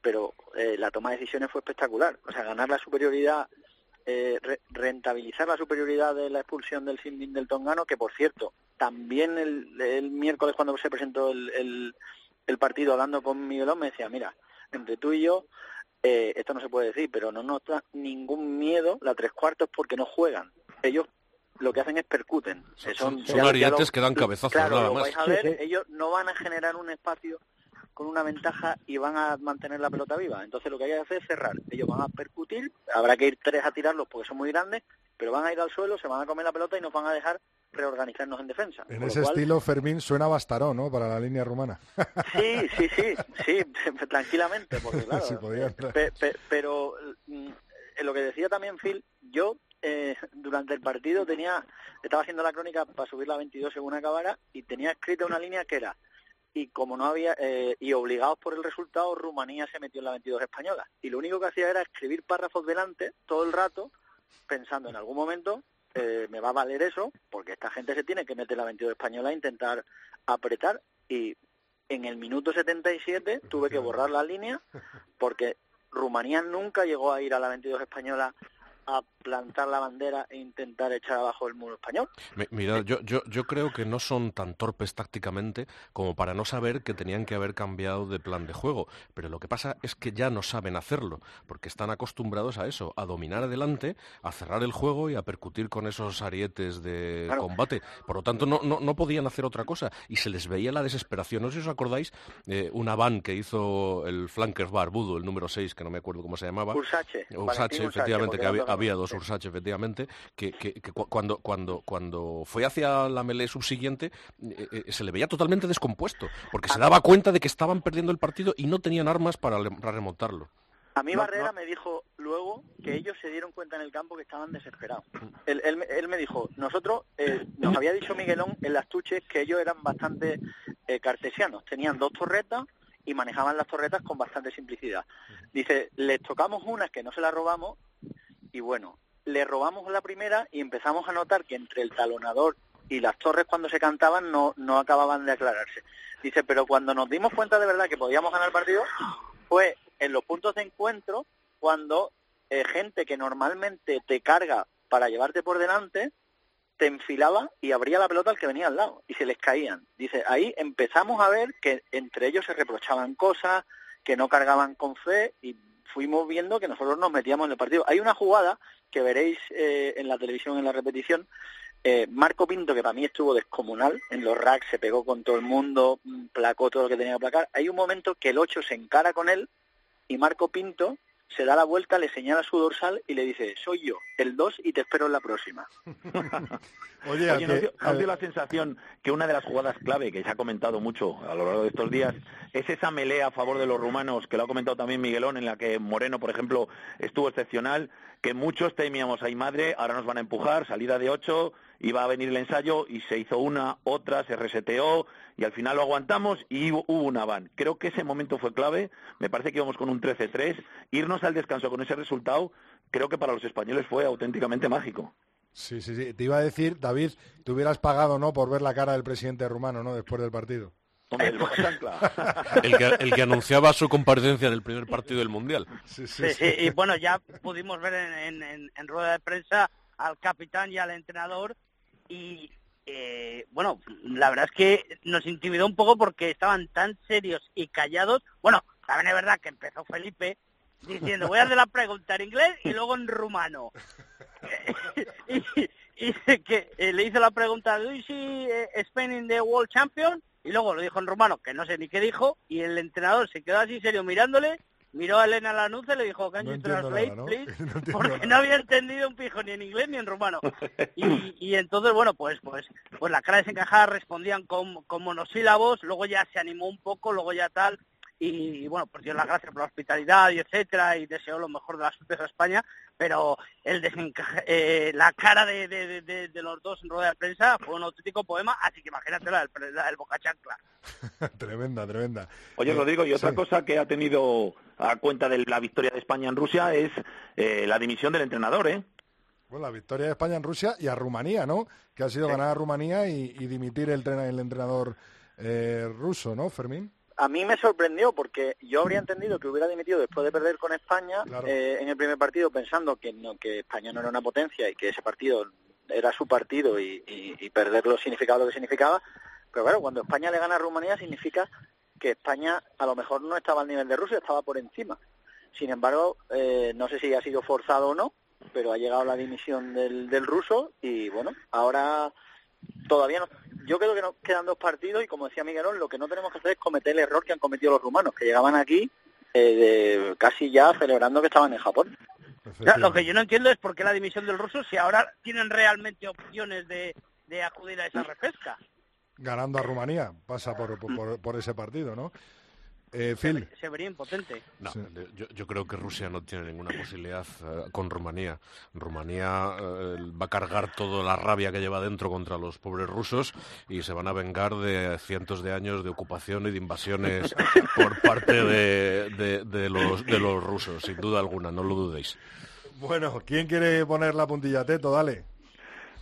Speaker 13: pero eh, la toma de decisiones fue espectacular. O sea, ganar la superioridad, eh, re- rentabilizar la superioridad de la expulsión del Sindin del Tongano, que por cierto, también el, miércoles cuando se presentó el, el, el partido hablando con Miguelón me decía, mira, entre tú y yo, eh, esto no se puede decir, pero no nos da ningún miedo la tres cuartos porque no juegan. Ellos lo que hacen es percuten.
Speaker 14: Son arietes
Speaker 13: lo-
Speaker 14: que dan cabezazos,
Speaker 13: claro,
Speaker 14: nada
Speaker 13: lo
Speaker 14: más.
Speaker 13: vais a ver, ellos no van a generar un espacio con una ventaja y van a mantener la pelota viva. Entonces lo que hay que hacer es cerrar. Ellos van a percutir, habrá que ir tres a tirarlos porque son muy grandes, pero van a ir al suelo, se van a comer la pelota y nos van a dejar reorganizarnos en defensa.
Speaker 3: En ese
Speaker 13: cual,
Speaker 3: estilo, Fermín suena Bastaró, ¿no? Para la línea rumana.
Speaker 13: Sí, sí, sí, sí, tranquilamente, porque claro,
Speaker 3: Sí,
Speaker 13: pe- pe- pero mm, en lo que decía también Phil, yo eh, durante el partido tenía, estaba haciendo la crónica para subir la 22 según acabara y tenía escrita una línea que era y como no había eh, y obligados por el resultado Rumanía se metió en la 22 española. Y lo único que hacía era escribir párrafos delante todo el rato pensando en algún momento eh, me va a valer eso porque esta gente se tiene que meter la 22 española e intentar apretar. Y en el minuto 77 tuve que borrar la línea porque Rumanía nunca llegó a ir a la 22 española a plantar la bandera e intentar echar abajo el muro español.
Speaker 14: Mi- Mira, yo, yo, yo creo que no son tan torpes tácticamente como para no saber que tenían que haber cambiado de plan de juego. Pero lo que pasa es que ya no saben hacerlo, porque están acostumbrados a eso, a dominar adelante, a cerrar el juego y a percutir con esos arietes de
Speaker 13: Claro.
Speaker 14: combate. Por lo tanto, no, no, no podían hacer otra cosa y se les veía la desesperación. No sé si os acordáis, eh, una van que hizo el flanker barbudo, el número 6, que no me acuerdo cómo se llamaba.
Speaker 13: Ursache,
Speaker 14: Ursache, efectivamente, que había dos Ursache, efectivamente, que, que- que cu- cuando, cuando, cuando fue hacia la melee subsiguiente eh, eh, se le veía totalmente descompuesto, porque se daba cuenta de que estaban perdiendo el partido y no tenían armas para, para remontarlo.
Speaker 13: A mí
Speaker 12: No,
Speaker 13: Barrera
Speaker 12: no.
Speaker 13: me dijo luego que ellos se dieron cuenta en el campo que estaban desesperados. Él, él me- él me dijo, nosotros, eh, nos había dicho Miguelón en las tuches que ellos eran bastante eh, cartesianos, tenían dos torretas y manejaban las torretas con bastante simplicidad. Dice, les tocamos unas que no se las robamos y bueno, le robamos la primera y empezamos a notar que entre el talonador y las torres cuando se cantaban no, no acababan de aclararse. Dice, pero cuando nos dimos cuenta de verdad que podíamos ganar el partido fue en los puntos de encuentro cuando eh, gente que normalmente te carga para llevarte por delante te enfilaba y abría la pelota al que venía al lado y se les caían. Dice, ahí empezamos a ver que entre ellos se reprochaban cosas, que no cargaban con fe y fuimos viendo que nosotros nos metíamos en el partido. Hay una jugada que veréis eh, en la televisión en la repetición. Eh, Marco Pinto, que para mí estuvo descomunal, en los racks se pegó con todo el mundo, mm, placó todo lo que tenía que placar. Hay un momento que el 8 se encara con él y Marco Pinto se da la vuelta, le señala su dorsal y le dice, soy yo, el 2 y te espero en la próxima.
Speaker 3: Oye,
Speaker 12: Oye, ¿nos dio, nos dio la sensación que una de las jugadas clave que se ha comentado mucho a lo largo de estos días es esa melea a favor de los rumanos, que lo ha comentado también Miguelón, en la que Moreno, por ejemplo, estuvo excepcional, que muchos temíamos, ay madre, ahora nos van a empujar, salida de ocho, iba a venir el ensayo y se hizo una, otra, se reseteó y al final lo aguantamos y hubo hubo una van. Creo que ese momento fue clave, me parece que íbamos con un 13-3, irnos al descanso con ese resultado, creo que para los españoles fue auténticamente mágico.
Speaker 3: Sí, sí, sí. Te iba a decir, David, te hubieras pagado, ¿no?, por ver la cara del presidente rumano, ¿no?, después del partido.
Speaker 12: Hombre, el.
Speaker 14: El que, el que anunciaba su comparecencia en el primer partido del Mundial.
Speaker 3: Sí,
Speaker 11: Sí, sí, y bueno, ya pudimos ver en- en- en rueda de prensa al capitán y al entrenador y, eh, bueno, la verdad es que nos intimidó un poco porque estaban tan serios y callados. Bueno, también es verdad que empezó Felipe diciendo, voy a hacer la pregunta en inglés y luego en rumano. y, eh, le hizo la pregunta, ¿do you see Spain in the World Champion? Y luego lo dijo en rumano, que no sé ni qué dijo, y el entrenador se quedó así serio mirándole, miró a Elena Lanuza y le dijo, can you translate,
Speaker 3: nada, ¿no?
Speaker 11: please?
Speaker 3: No
Speaker 11: Porque
Speaker 3: nada.
Speaker 11: no había entendido un pijo ni en inglés ni en rumano. Y, y entonces, bueno, pues pues pues la cara desencajada respondían con, con monosílabos, luego ya se animó un poco, luego ya tal, y, bueno, pues dio las gracias por la hospitalidad y etcétera, y deseó lo mejor de las suertes a España, pero el desencaje, eh, la cara de, de, de- de- de los dos en rueda de prensa fue un auténtico poema, así que imagínate la del, Boca Chancla.
Speaker 3: tremenda, tremenda.
Speaker 12: Oye,
Speaker 3: Eh,
Speaker 12: Rodrigo, y otra
Speaker 3: sí.
Speaker 12: cosa que ha tenido a cuenta de la victoria de España en Rusia es eh, la dimisión del entrenador, ¿eh?
Speaker 3: Bueno, la victoria de España en Rusia y a Rumanía, ¿no? Que ha sido ganar a Rumanía y, y dimitir el entrenador eh, ruso, ¿no, Fermín?
Speaker 13: A mí me sorprendió porque yo habría entendido que hubiera dimitido después de perder con España
Speaker 3: Claro.
Speaker 13: eh, en el primer partido pensando que, no, que España no era una potencia y que ese partido era su partido y, y, y perderlo significaba lo que significaba. Pero claro, cuando España le gana a Rumanía significa que España a lo mejor no estaba al nivel de Rusia, estaba por encima. Sin embargo, eh, no sé si ha sido forzado o no, pero ha llegado la dimisión del, del ruso y bueno, ahora todavía no. Yo creo que nos quedan dos partidos y como decía Miguelón, lo que no tenemos que hacer es cometer el error que han cometido los rumanos, que llegaban aquí eh, de- casi ya celebrando que estaban en Japón.
Speaker 11: Lo que yo no entiendo es por qué la dimisión del ruso si ahora tienen realmente opciones de, de acudir a esa repesca.
Speaker 3: Ganando a Rumanía, pasa por- por- por ese partido, ¿no? Eh, Phil,
Speaker 11: Se vería impotente.
Speaker 14: No, yo, yo creo que Rusia no tiene ninguna posibilidad eh, con Rumanía. Rumanía eh, va a cargar toda la rabia que lleva dentro contra los pobres rusos y se van a vengar de cientos de años de ocupación y de invasiones por parte de, de- de los, de los rusos, sin duda alguna, no lo dudéis.
Speaker 3: bueno, ¿quién quiere poner la puntilla? Teto, dale.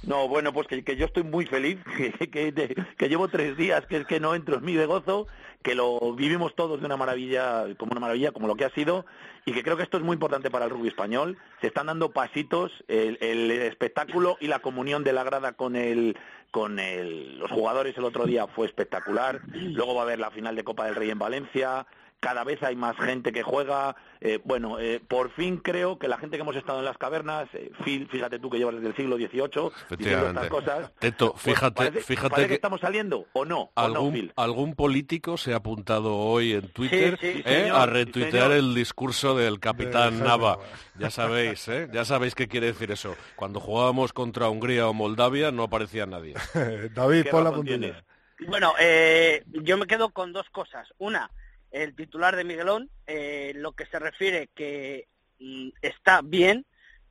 Speaker 12: No, bueno, pues que, yo estoy muy feliz, que llevo tres días, que es que no entro en mí de gozo, que lo vivimos todos de una maravilla, como una maravilla, como lo que ha sido, y que creo que esto es muy importante para el rugby español. Se están dando pasitos, el, el espectáculo y la comunión de la grada con el con el- los jugadores el otro día fue espectacular. Luego va a haber la final de Copa del Rey en Valencia. Cada vez hay más gente que juega. Eh, bueno, eh, por fin creo que la gente que hemos estado en las cavernas, eh, Phil, fíjate tú que llevas desde el siglo XVIII diciendo estas cosas,
Speaker 14: Teto,
Speaker 12: pues
Speaker 14: fíjate,
Speaker 12: parece,
Speaker 14: fíjate
Speaker 12: parece que,
Speaker 14: que
Speaker 12: estamos saliendo, ¿o no? ¿O no,
Speaker 14: algún,
Speaker 12: Phil?
Speaker 14: algún político se ha apuntado hoy en Twitter
Speaker 12: Sí, sí,
Speaker 14: eh,
Speaker 12: señor,
Speaker 14: a retuitear
Speaker 12: señor.
Speaker 14: el discurso del capitán Nava. Ya sabéis, ¿eh? ya sabéis qué quiere decir eso. Cuando jugábamos contra Hungría o Moldavia no aparecía nadie.
Speaker 3: David,
Speaker 12: ¿Qué
Speaker 3: pon la puntilla.
Speaker 12: tienes?
Speaker 11: Bueno, eh, yo me quedo con dos cosas. Una, el titular de Miguelón, eh, lo que se refiere que mm, está bien,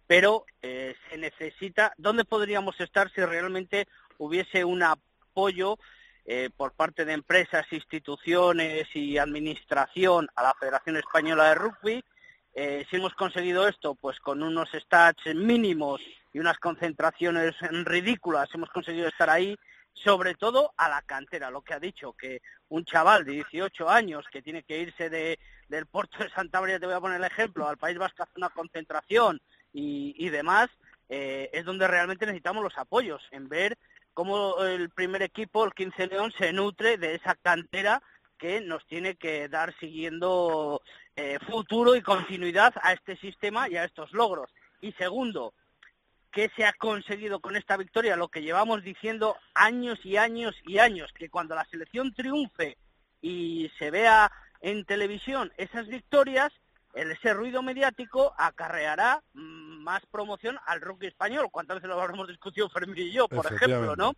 Speaker 11: pero eh, se necesita, ¿dónde podríamos estar si realmente hubiese un apoyo eh, por parte de empresas, instituciones y administración a la Federación Española de Rugby? Eh, si hemos conseguido esto, pues con unos stats mínimos y unas concentraciones ridículas, hemos conseguido estar ahí, sobre todo a la cantera, lo que ha dicho, que un chaval de 18 años que tiene que irse de, del puerto de Santa María, te voy a poner el ejemplo, al País Vasco hace una concentración y, y demás, eh, es donde realmente necesitamos los apoyos, en ver cómo el primer equipo, el 15 León, se nutre de esa cantera que nos tiene que dar siguiendo eh, futuro y continuidad a este sistema y a estos logros. Y segundo, ¿qué se ha conseguido con esta victoria? Lo que llevamos diciendo años y años y años, que cuando la selección triunfe y se vea en televisión esas victorias, ese ruido mediático acarreará más promoción al rugby español. ¿Cuántas veces lo habremos discutido Fermín y yo, por ejemplo, no?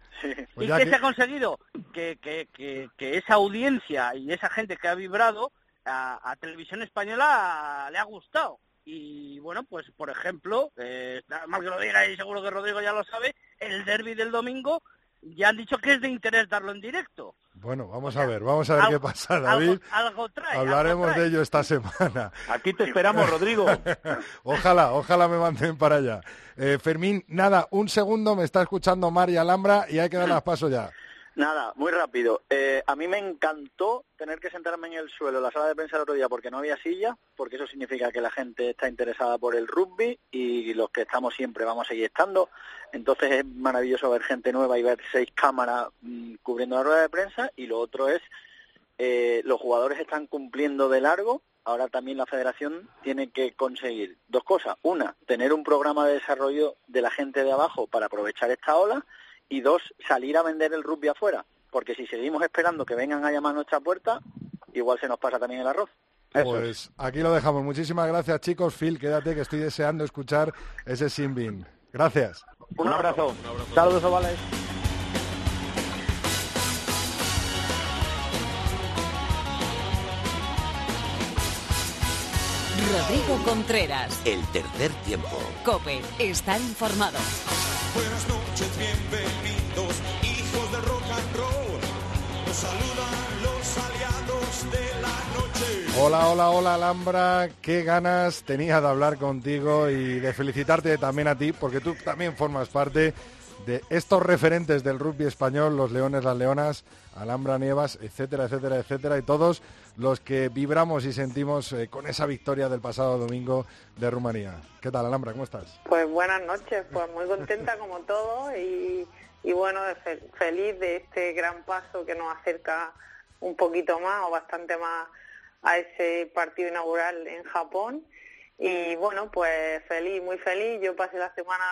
Speaker 3: Pues
Speaker 11: ¿Y qué
Speaker 3: que-
Speaker 11: se ha conseguido? Que, que, que, que esa audiencia y esa gente que ha vibrado a, a Televisión Española le ha gustado. Y bueno, pues por ejemplo, eh, que lo diga y seguro que Rodrigo ya lo sabe, el derby del domingo ya han dicho que es de interés darlo en directo.
Speaker 3: Bueno, vamos a ver, vamos a ver qué pasa,
Speaker 11: algo-
Speaker 3: David.
Speaker 11: algo trae,
Speaker 3: Hablaremos
Speaker 11: algo trae.
Speaker 3: de ello esta semana.
Speaker 12: Aquí te esperamos, Rodrigo.
Speaker 3: ojalá, ojalá me manden para allá. Eh, Fermín, nada, un segundo, me está escuchando María Alhambra y hay que dar las paso ya.
Speaker 13: Nada, muy rápido. Eh, a mí me encantó tener que sentarme en el suelo en la sala de prensa el otro día porque no había silla, porque eso significa que la gente está interesada por el rugby y los que estamos siempre vamos a seguir estando. Entonces es maravilloso ver gente nueva y ver seis cámaras mm, cubriendo la rueda de prensa. Y lo otro es, eh, los jugadores están cumpliendo de largo. Ahora también la federación tiene que conseguir dos cosas. Una, tener un programa de desarrollo de la gente de abajo para aprovechar esta ola y dos, salir a vender el rugby afuera, porque si seguimos esperando que vengan a llamar a nuestra puerta, igual se nos pasa también el arroz.
Speaker 3: Pues aquí lo dejamos. Muchísimas gracias, chicos. Phil, quédate que estoy deseando escuchar ese Sinbin. Gracias.
Speaker 13: Un abrazo.
Speaker 11: Saludos, ovales.
Speaker 1: Rodrigo Contreras.
Speaker 2: El tercer tiempo.
Speaker 1: Cope. Estar informado.
Speaker 8: Buenas noches,
Speaker 3: Hola, hola, hola, Alhambra. Qué ganas tenía de hablar contigo y de felicitarte también a ti, porque tú también formas parte de estos referentes del rugby español, los leones, las leonas, Alhambra Nievas, etcétera, etcétera, etcétera, y todos los que vibramos y sentimos eh, con esa victoria del pasado domingo de Rumanía. ¿Qué tal, Alhambra? ¿Cómo estás?
Speaker 15: Pues buenas noches, pues muy contenta como todo y, bueno, feliz de este gran paso que nos acerca un poquito más o bastante más a ese partido inaugural en Japón. Y bueno, pues feliz, muy feliz. Yo pasé la semana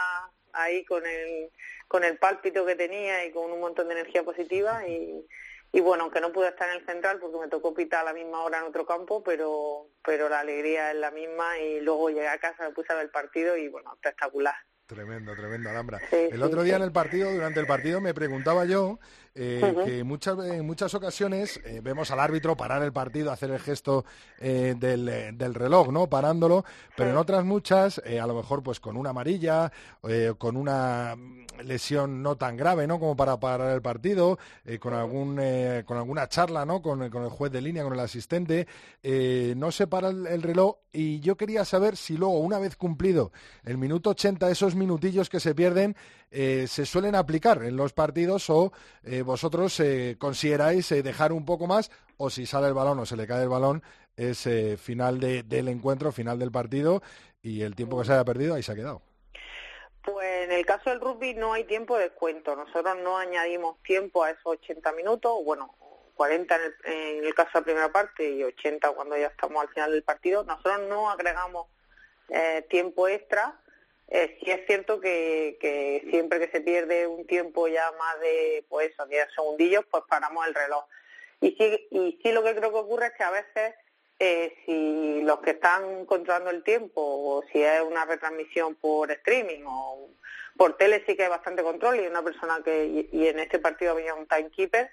Speaker 15: ahí con el, con el pálpito que tenía y con un montón de energía positiva y, y bueno, aunque no pude estar en el central porque me tocó pitar a la misma hora en otro campo, pero, pero la alegría es la misma y luego llegué a casa, me puse a ver el partido y bueno, espectacular.
Speaker 3: Tremendo, tremendo, Alhambra.
Speaker 15: Sí,
Speaker 3: el
Speaker 15: sí,
Speaker 3: otro día
Speaker 15: sí.
Speaker 3: en el partido, durante el partido, me preguntaba yo eh, que muchas, en muchas ocasiones eh, vemos al árbitro parar el partido, hacer el gesto eh, del, del reloj, ¿no? Parándolo, pero en otras muchas, a lo mejor pues con una amarilla, con una mm, lesión no tan grave, ¿no? Como para parar el partido, con algún con alguna charla, ¿no? Con, con el juez de línea, con el asistente, no se para el, el reloj y yo quería saber si luego, una vez cumplido el minuto 80, esos minutillos que se pierden, eh, se suelen aplicar en los partidos o eh, vosotros eh, consideráis eh, dejar un poco más o si sale el balón o se le cae el balón es eh, final de- del encuentro, final del partido y el tiempo que se haya perdido ahí se ha quedado.
Speaker 15: Pues en el caso del rugby no hay tiempo de descuento. Nosotros no añadimos tiempo a esos 80 minutos, bueno, 40 en el, en el caso de la primera parte y 80 cuando ya estamos al final del partido. Nosotros no agregamos eh, tiempo extra. Eh, sí es cierto que, que siempre que se pierde un tiempo ya más de pues eso, 10 segundillos, pues paramos el reloj. Y sí, y sí lo que creo que ocurre es que a veces eh, si los que están controlando el tiempo o si es una retransmisión por streaming o por tele sí que hay bastante control y una persona que y, y en este partido había un timekeeper,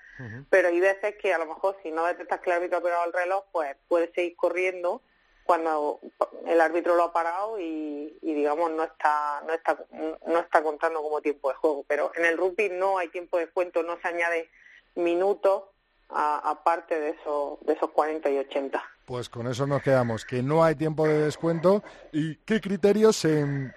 Speaker 15: pero hay veces que a lo mejor si no detectas que el árbitro ha pegado el reloj, pues puedes seguir corriendo cuando el árbitro lo ha parado y, y, digamos no está no está no está contando como tiempo de juego. Pero en el rugby no hay tiempo de descuento no se añade minutos aparte de esos de esos 40 y 80
Speaker 3: Pues con eso nos quedamos, que no hay tiempo de descuento. Y qué criterios se,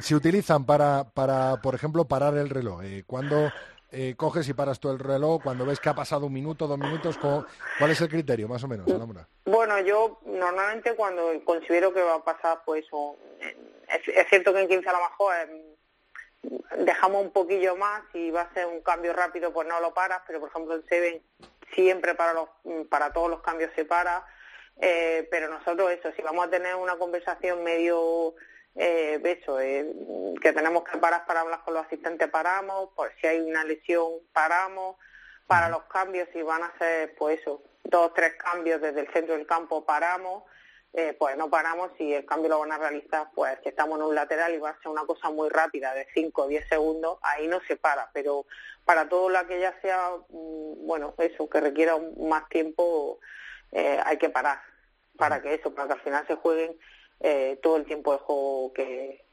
Speaker 3: se utilizan para, para, por ejemplo, parar el reloj. Eh, ¿Cuándo eh, coges y paras tú el reloj? Cuando ves que ha pasado un minuto, dos minutos, ¿cómo- ¿cuál es el criterio, más o menos, Alhambra?
Speaker 15: Bueno, yo normalmente cuando considero que va a pasar, pues es, cierto que en 15 a lo mejor em, dejamos un poquillo más y va a ser un cambio rápido, pues no lo paras, pero por ejemplo en Seven siempre para los para todos los cambios se para, eh, pero nosotros eso, si vamos a tener una conversación medio eh, eso, eh, que tenemos que parar para hablar con los asistentes paramos, por si hay una lesión paramos, para los cambios si van a ser pues eso, dos tres cambios desde el centro del campo paramos, eh, pues no paramos si el cambio lo van a realizar pues si estamos en un lateral y va a ser una cosa muy rápida de 5 o 10 segundos, ahí no se para, pero para todo lo que ya sea, mm, bueno, eso, que requiera más tiempo, eh, hay que parar, para que eso, para que al final se jueguen eh, todo el tiempo de juego que,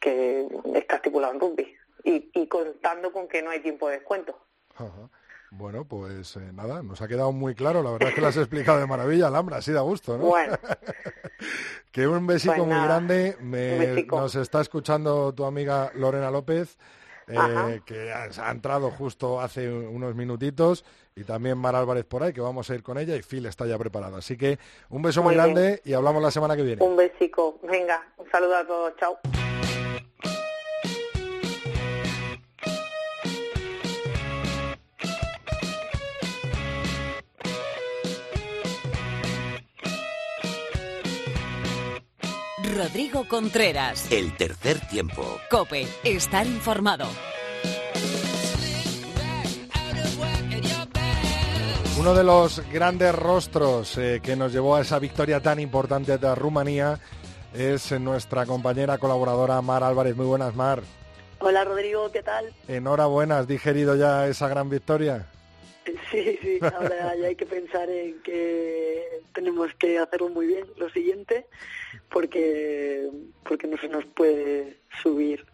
Speaker 15: que está estipulado en rugby y, y contando con que no hay tiempo de descuento.
Speaker 3: Ajá. Bueno, pues eh, nada, nos ha quedado muy claro. La verdad es que lo has explicado de maravilla, Alhambra, así da gusto, ¿no?
Speaker 15: Bueno.
Speaker 3: que un besico
Speaker 15: Pues
Speaker 3: muy grande. Me- nos está escuchando tu amiga Lorena López, eh, que ha, ha entrado justo hace unos minutitos, y también Mar Álvarez por ahí, que vamos a ir con ella, y Phil está ya preparado. Así que un beso muy, grande y hablamos la semana que viene.
Speaker 15: Un besico. Venga, un saludo a todos. Chao.
Speaker 1: Rodrigo Contreras.
Speaker 2: El tercer tiempo.
Speaker 1: Cope, estar informado.
Speaker 3: Uno de los grandes rostros eh, que nos llevó a esa victoria tan importante de Rumanía es eh, nuestra compañera colaboradora Mar Álvarez. Muy buenas, Mar.
Speaker 16: Hola Rodrigo, ¿qué tal?
Speaker 3: Enhorabuena, ¿has digerido ya esa gran victoria?
Speaker 16: Sí, sí, ahora ya hay que pensar en que tenemos que hacerlo muy bien lo siguiente, porque porque no se nos puede subir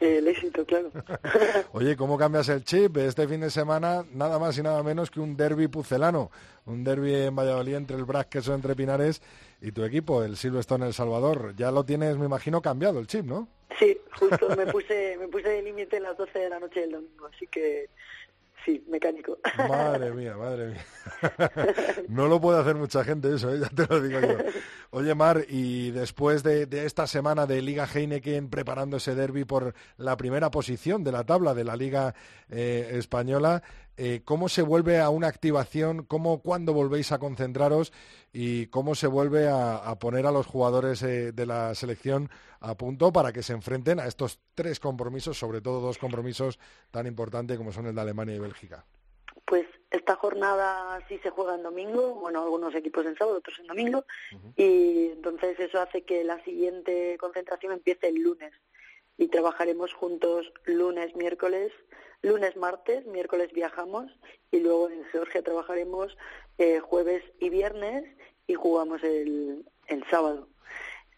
Speaker 16: el éxito, claro.
Speaker 3: Oye, ¿cómo cambias el chip? Este fin de semana nada más y nada menos que un derby pucelano, un derby en Valladolid entre el Brac Queso entre Pinares y tu equipo, el Silverstone El Salvador. Ya lo tienes, me imagino, cambiado el chip, ¿no?
Speaker 16: Sí, justo me puse me puse de límite a las 12 de la noche del domingo, así que sí, mecánico.
Speaker 3: Madre mía, madre mía. No lo puede hacer mucha gente eso, ¿eh? ya te lo digo yo. Oye, Mar, y después de, esta semana de Liga Heineken preparando ese derby por la primera posición de la tabla de la Liga eh, Española, eh, ¿cómo se vuelve a una activación? ¿Cómo, cuándo volvéis a concentraros? ¿Y cómo se vuelve a, a poner a los jugadores eh, de la selección a punto para que se enfrenten a estos tres compromisos, sobre todo dos compromisos tan importantes como son el de Alemania y Bélgica?
Speaker 16: Pues esta jornada sí se juega en domingo, bueno, algunos equipos en sábado, otros en domingo, y entonces eso hace que la siguiente concentración empiece el lunes y trabajaremos juntos lunes, miércoles, lunes, martes, miércoles viajamos y luego en Georgia trabajaremos eh, jueves y viernes y jugamos el, el sábado.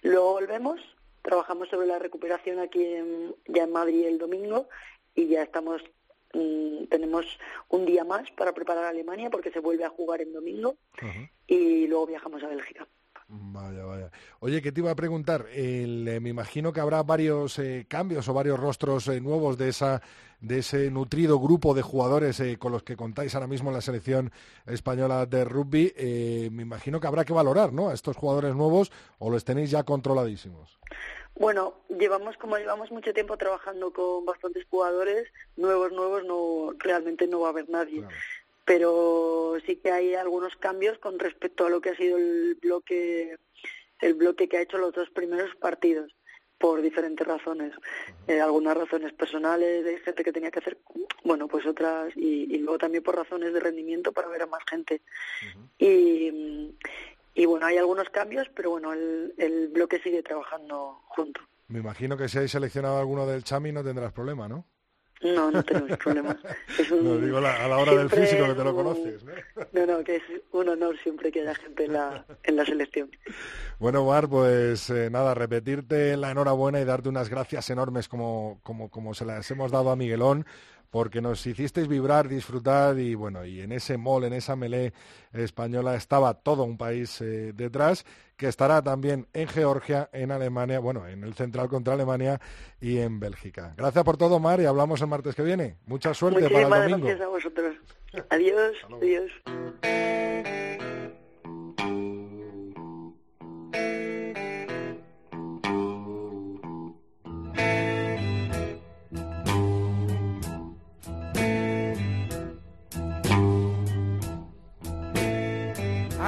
Speaker 16: Luego volvemos, trabajamos sobre la recuperación aquí en, ya en Madrid el domingo y ya estamos mm, tenemos un día más para preparar a Alemania porque se vuelve a jugar en domingo y luego viajamos a Bélgica.
Speaker 3: Vaya, vaya. Oye, que te iba a preguntar, el, eh, me imagino que habrá varios eh, cambios o varios rostros eh, nuevos de esa de ese nutrido grupo de jugadores eh, con los que contáis ahora mismo en la selección española de rugby. Eh, me imagino que habrá que valorar, ¿no? A estos jugadores nuevos o los tenéis ya controladísimos.
Speaker 16: Bueno, llevamos como llevamos mucho tiempo trabajando con bastantes jugadores nuevos, nuevos, no realmente no va a haber nadie. Pero sí que hay algunos cambios con respecto a lo que ha sido el bloque el bloque que ha hecho los dos primeros partidos por diferentes razones. Eh, algunas razones personales de gente que tenía que hacer, bueno, pues otras, y, y luego también por razones de rendimiento para ver a más gente. y, y bueno, hay algunos cambios, pero bueno, el, el bloque sigue trabajando junto.
Speaker 3: Me imagino que si hay seleccionado alguno del Chami no tendrás problema, ¿no?
Speaker 16: No, no tenemos problemas. Es un-
Speaker 3: No, digo la- a la hora del físico que te lo conoces, ¿no?
Speaker 16: No, no, que es un honor siempre que haya gente en la, en la selección.
Speaker 3: Bueno, Mar, pues eh, nada, repetirte la enhorabuena y darte unas gracias enormes como, como, como se las hemos dado a Miguelón, porque nos hicisteis vibrar, disfrutar y bueno, y en ese mall, en esa melé española estaba todo un país eh, detrás, que estará también en Georgia, en Alemania, bueno, en el central contra Alemania y en Bélgica. Gracias por todo, Mar, y hablamos el martes que viene. Mucha suerte para el domingo.
Speaker 16: gracias a vosotros. Adiós, adiós.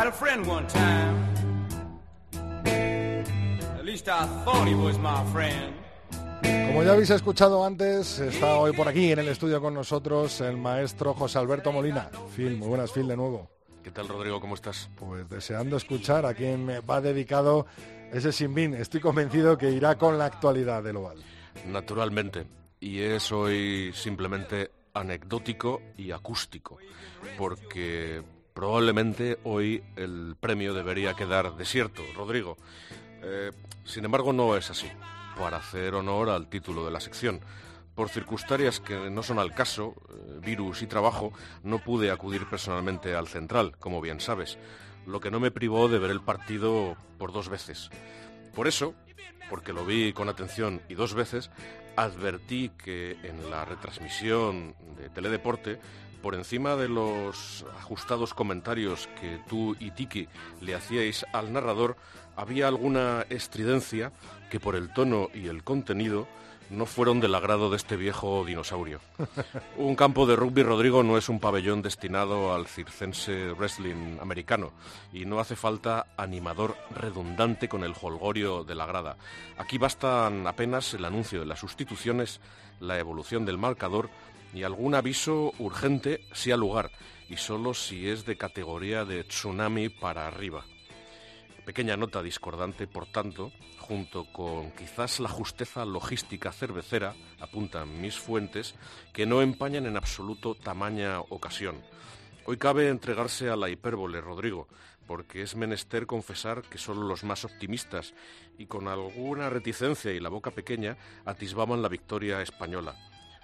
Speaker 17: Had a friend one time. At least I thought he was my friend.
Speaker 3: Como ya habéis escuchado antes, está hoy por aquí en el estudio con nosotros el maestro José Alberto Molina. Phil, muy buenas, Phil, de nuevo.
Speaker 14: ¿Qué tal, Rodrigo? ¿Cómo estás?
Speaker 3: Pues deseando escuchar a quien me va dedicado ese sinbin. Estoy convencido que irá con la actualidad del oval.
Speaker 14: Naturalmente. Y es hoy simplemente anecdótico y acústico, porque probablemente hoy el premio debería quedar desierto, Rodrigo. Eh, sin embargo, no es así, para hacer honor al título de la sección. Por circunstancias que no son al caso, eh, virus y trabajo, no pude acudir personalmente al central, como bien sabes, lo que no me privó de ver el partido por dos veces. Por eso, porque lo vi con atención y dos veces, advertí que en la retransmisión de Teledeporte, por encima de los ajustados comentarios que tú y Tiki le hacíais al narrador, había alguna estridencia que por el tono y el contenido no fueron del agrado de este viejo dinosaurio. Un campo de rugby, Rodrigo, no es un pabellón destinado al circense wrestling americano y no hace falta animador redundante con el holgorio de la grada. Aquí bastan apenas el anuncio de las sustituciones, la evolución del marcador y algún aviso urgente si al lugar y solo si es de categoría de tsunami para arriba. Pequeña nota discordante, por tanto, junto con quizás la justeza logística cervecera, apuntan mis fuentes, que no empañan en absoluto tamaña ocasión. Hoy cabe entregarse a la hipérbole, Rodrigo, porque es menester confesar que solo los más optimistas y con alguna reticencia y la boca pequeña atisbaban la victoria española.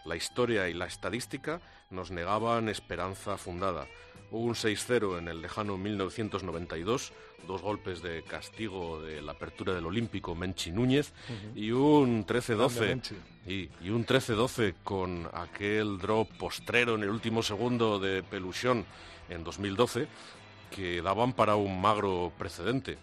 Speaker 14: La historia y la estadística nos negaban esperanza fundada. Hubo un 6-0 en el lejano 1992, dos golpes de castigo de la apertura del Olímpico Menchi Núñez y un
Speaker 3: Grande
Speaker 14: 13-12
Speaker 3: Menchi.
Speaker 14: y, y un 13-12 con aquel drop postrero en el último segundo de Pelusión en 2012 que daban para un magro precedente.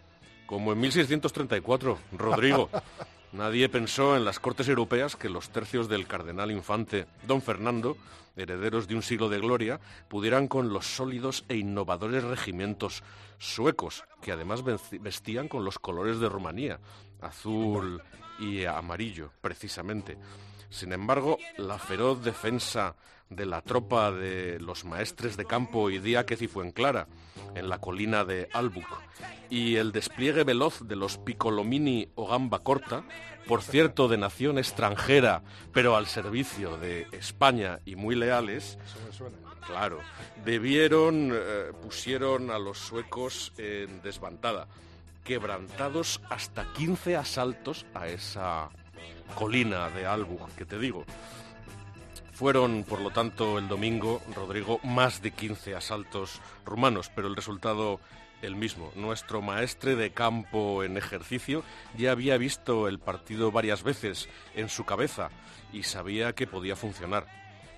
Speaker 14: Como en 1634, Rodrigo. Nadie pensó en las Cortes Europeas que los tercios del cardenal infante don Fernando, herederos de un siglo de gloria, pudieran con los sólidos e innovadores regimientos suecos, que además vestían con los colores de Rumanía, azul y amarillo, precisamente. Sin embargo, la feroz defensa de la tropa de los maestres de campo y Díaz y Fuenclara en la colina de Albuc y el despliegue veloz de los Piccolomini o Gamba Corta, por cierto de nación extranjera, pero al servicio de España y muy leales. Claro, debieron, eh, pusieron a los suecos en desbantada, quebrantados hasta 15 asaltos a esa colina de Albug que te digo. Fueron, por lo tanto, el domingo, Rodrigo, más de 15 asaltos rumanos, pero el resultado el mismo. Nuestro maestre de campo en ejercicio ya había visto el partido varias veces en su cabeza y sabía que podía funcionar.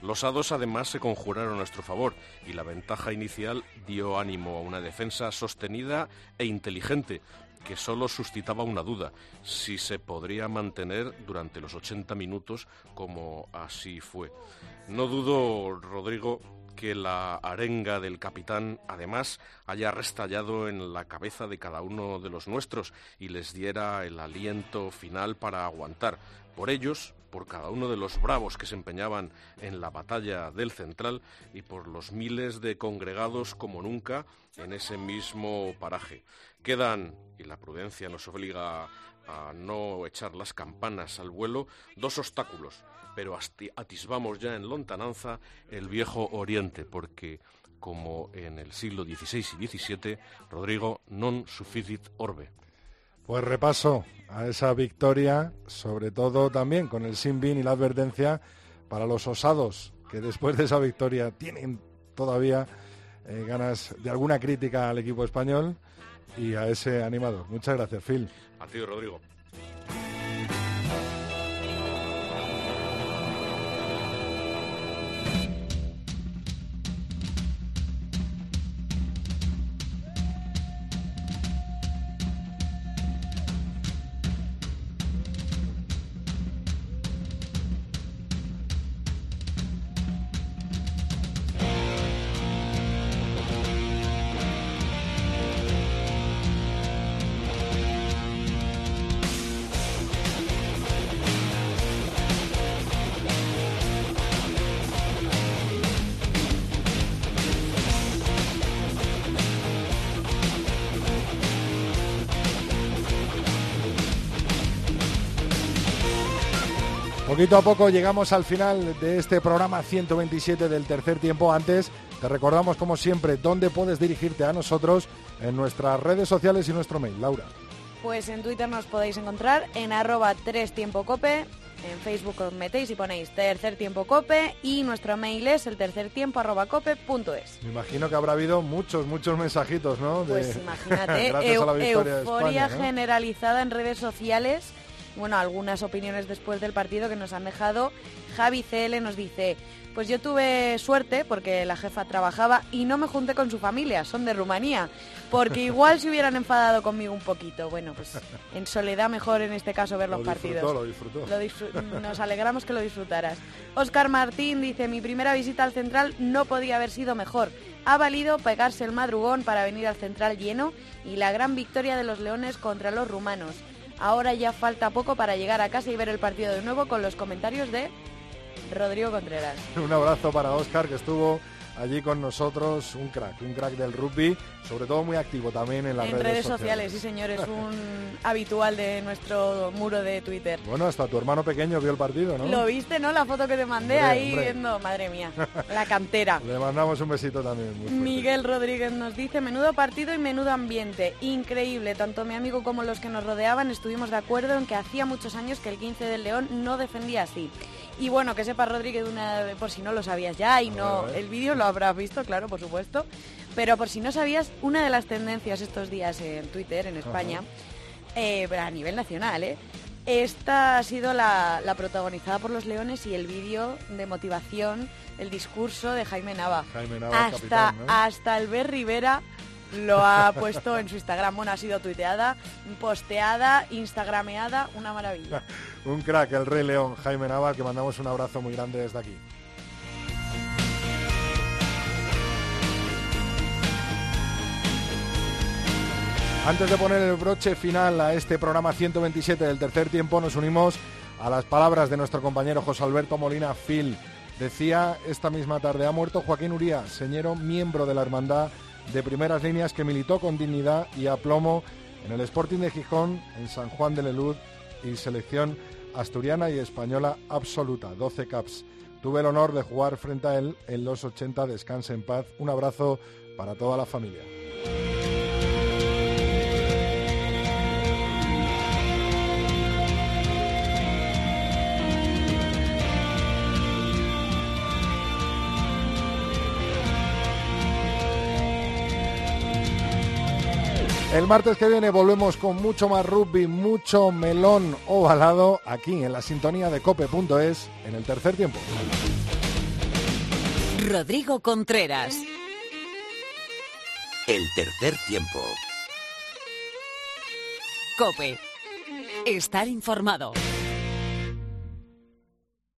Speaker 14: Los hados además se conjuraron a nuestro favor y la ventaja inicial dio ánimo a una defensa sostenida e inteligente que solo suscitaba una duda, si se podría mantener durante los 80 minutos como así fue. No dudo, Rodrigo, que la arenga del capitán además haya restallado en la cabeza de cada uno de los nuestros y les diera el aliento final para aguantar. Por ellos, por cada uno de los bravos que se empeñaban en la batalla del central y por los miles de congregados como nunca en ese mismo paraje. Quedan, y la prudencia nos obliga a no echar las campanas al vuelo, dos obstáculos, pero atisbamos ya en lontananza el viejo Oriente, porque como en el siglo XVI y XVII, Rodrigo, non sufficit orbe.
Speaker 3: Pues repaso a esa victoria, sobre todo también con el Sinbin y la advertencia para los osados que después de esa victoria tienen todavía eh, ganas de alguna crítica al equipo español y a ese animador. Muchas gracias, Phil.
Speaker 14: A ti, Rodrigo.
Speaker 3: Poquito a poco llegamos al final de este programa 127 del tercer tiempo. Antes, te recordamos como siempre dónde puedes dirigirte a nosotros en nuestras redes sociales y nuestro mail. Laura.
Speaker 4: Pues en Twitter nos podéis encontrar en arroba 3 tiempo cope, en Facebook os metéis y ponéis tercer tiempo cope y nuestro mail es el tercer tiempo arroba cope punto es.
Speaker 3: Me imagino que habrá habido muchos, muchos mensajitos, ¿no?
Speaker 4: Pues imagínate, euforia generalizada en redes sociales bueno, algunas opiniones después del partido que nos han dejado. Javi CL nos dice, pues yo tuve suerte porque la jefa trabajaba y no me junté con su familia, son de Rumanía, porque igual se hubieran enfadado conmigo un poquito. Bueno, pues en soledad mejor en este caso ver los partidos.
Speaker 3: Lo disfrutó.
Speaker 4: nos alegramos que lo disfrutaras. Oscar Martín dice, mi primera visita al central no podía haber sido mejor. Ha valido pegarse el madrugón para venir al central lleno y la gran victoria de los Leones contra los rumanos. Ahora ya falta poco para llegar a casa y ver el partido de nuevo con los comentarios de Rodrigo Contreras.
Speaker 3: Un abrazo para Oscar que estuvo allí con nosotros, un crack, un crack del rugby, sobre todo muy activo también en las
Speaker 4: en redes, sociales. sí señores, un habitual de nuestro muro de Twitter.
Speaker 3: Bueno, hasta tu hermano pequeño vio el partido, ¿no?
Speaker 4: Lo viste, ¿no? La foto que te mandé ahí viendo, madre mía, la cantera.
Speaker 3: Le mandamos un besito también.
Speaker 4: Miguel Rodríguez nos dice, menudo partido y menudo ambiente, increíble, tanto mi amigo como los que nos rodeaban estuvimos de acuerdo en que hacía muchos años que el 15 del León no defendía así. Y bueno, que sepa Rodríguez una por si no lo sabías ya y no el vídeo lo habrás visto, claro, por supuesto. Pero por si no sabías, una de las tendencias estos días en Twitter, en España, eh, a nivel nacional, ¿eh? Esta ha sido la, protagonizada por los Leones y el vídeo de motivación, el discurso de Jaime Nava.
Speaker 3: Jaime Nava
Speaker 4: hasta, hasta Albert Rivera lo ha puesto en su Instagram. Bueno, ha sido tuiteada, posteada, instagrameada, una maravilla.
Speaker 3: un crack, el Rey León, Jaime Nava, que mandamos un abrazo muy grande desde aquí. Antes de poner el broche final a este programa 127 del tercer tiempo, nos unimos a las palabras de nuestro compañero José Alberto Molina Phil. Decía esta misma tarde, ha muerto Joaquín Uría, señero miembro de la Hermandad de primeras líneas que militó con dignidad y aplomo en el Sporting de Gijón, en San Juan de Lelud y selección asturiana y española absoluta, 12 caps. Tuve el honor de jugar frente a él en los 80, descanse en paz. Un abrazo para toda la familia. El martes que viene volvemos con mucho más rugby, mucho melón ovalado aquí en la sintonía de cope.es en el tercer tiempo.
Speaker 1: Rodrigo Contreras.
Speaker 2: El tercer tiempo.
Speaker 1: Cope. Estar informado.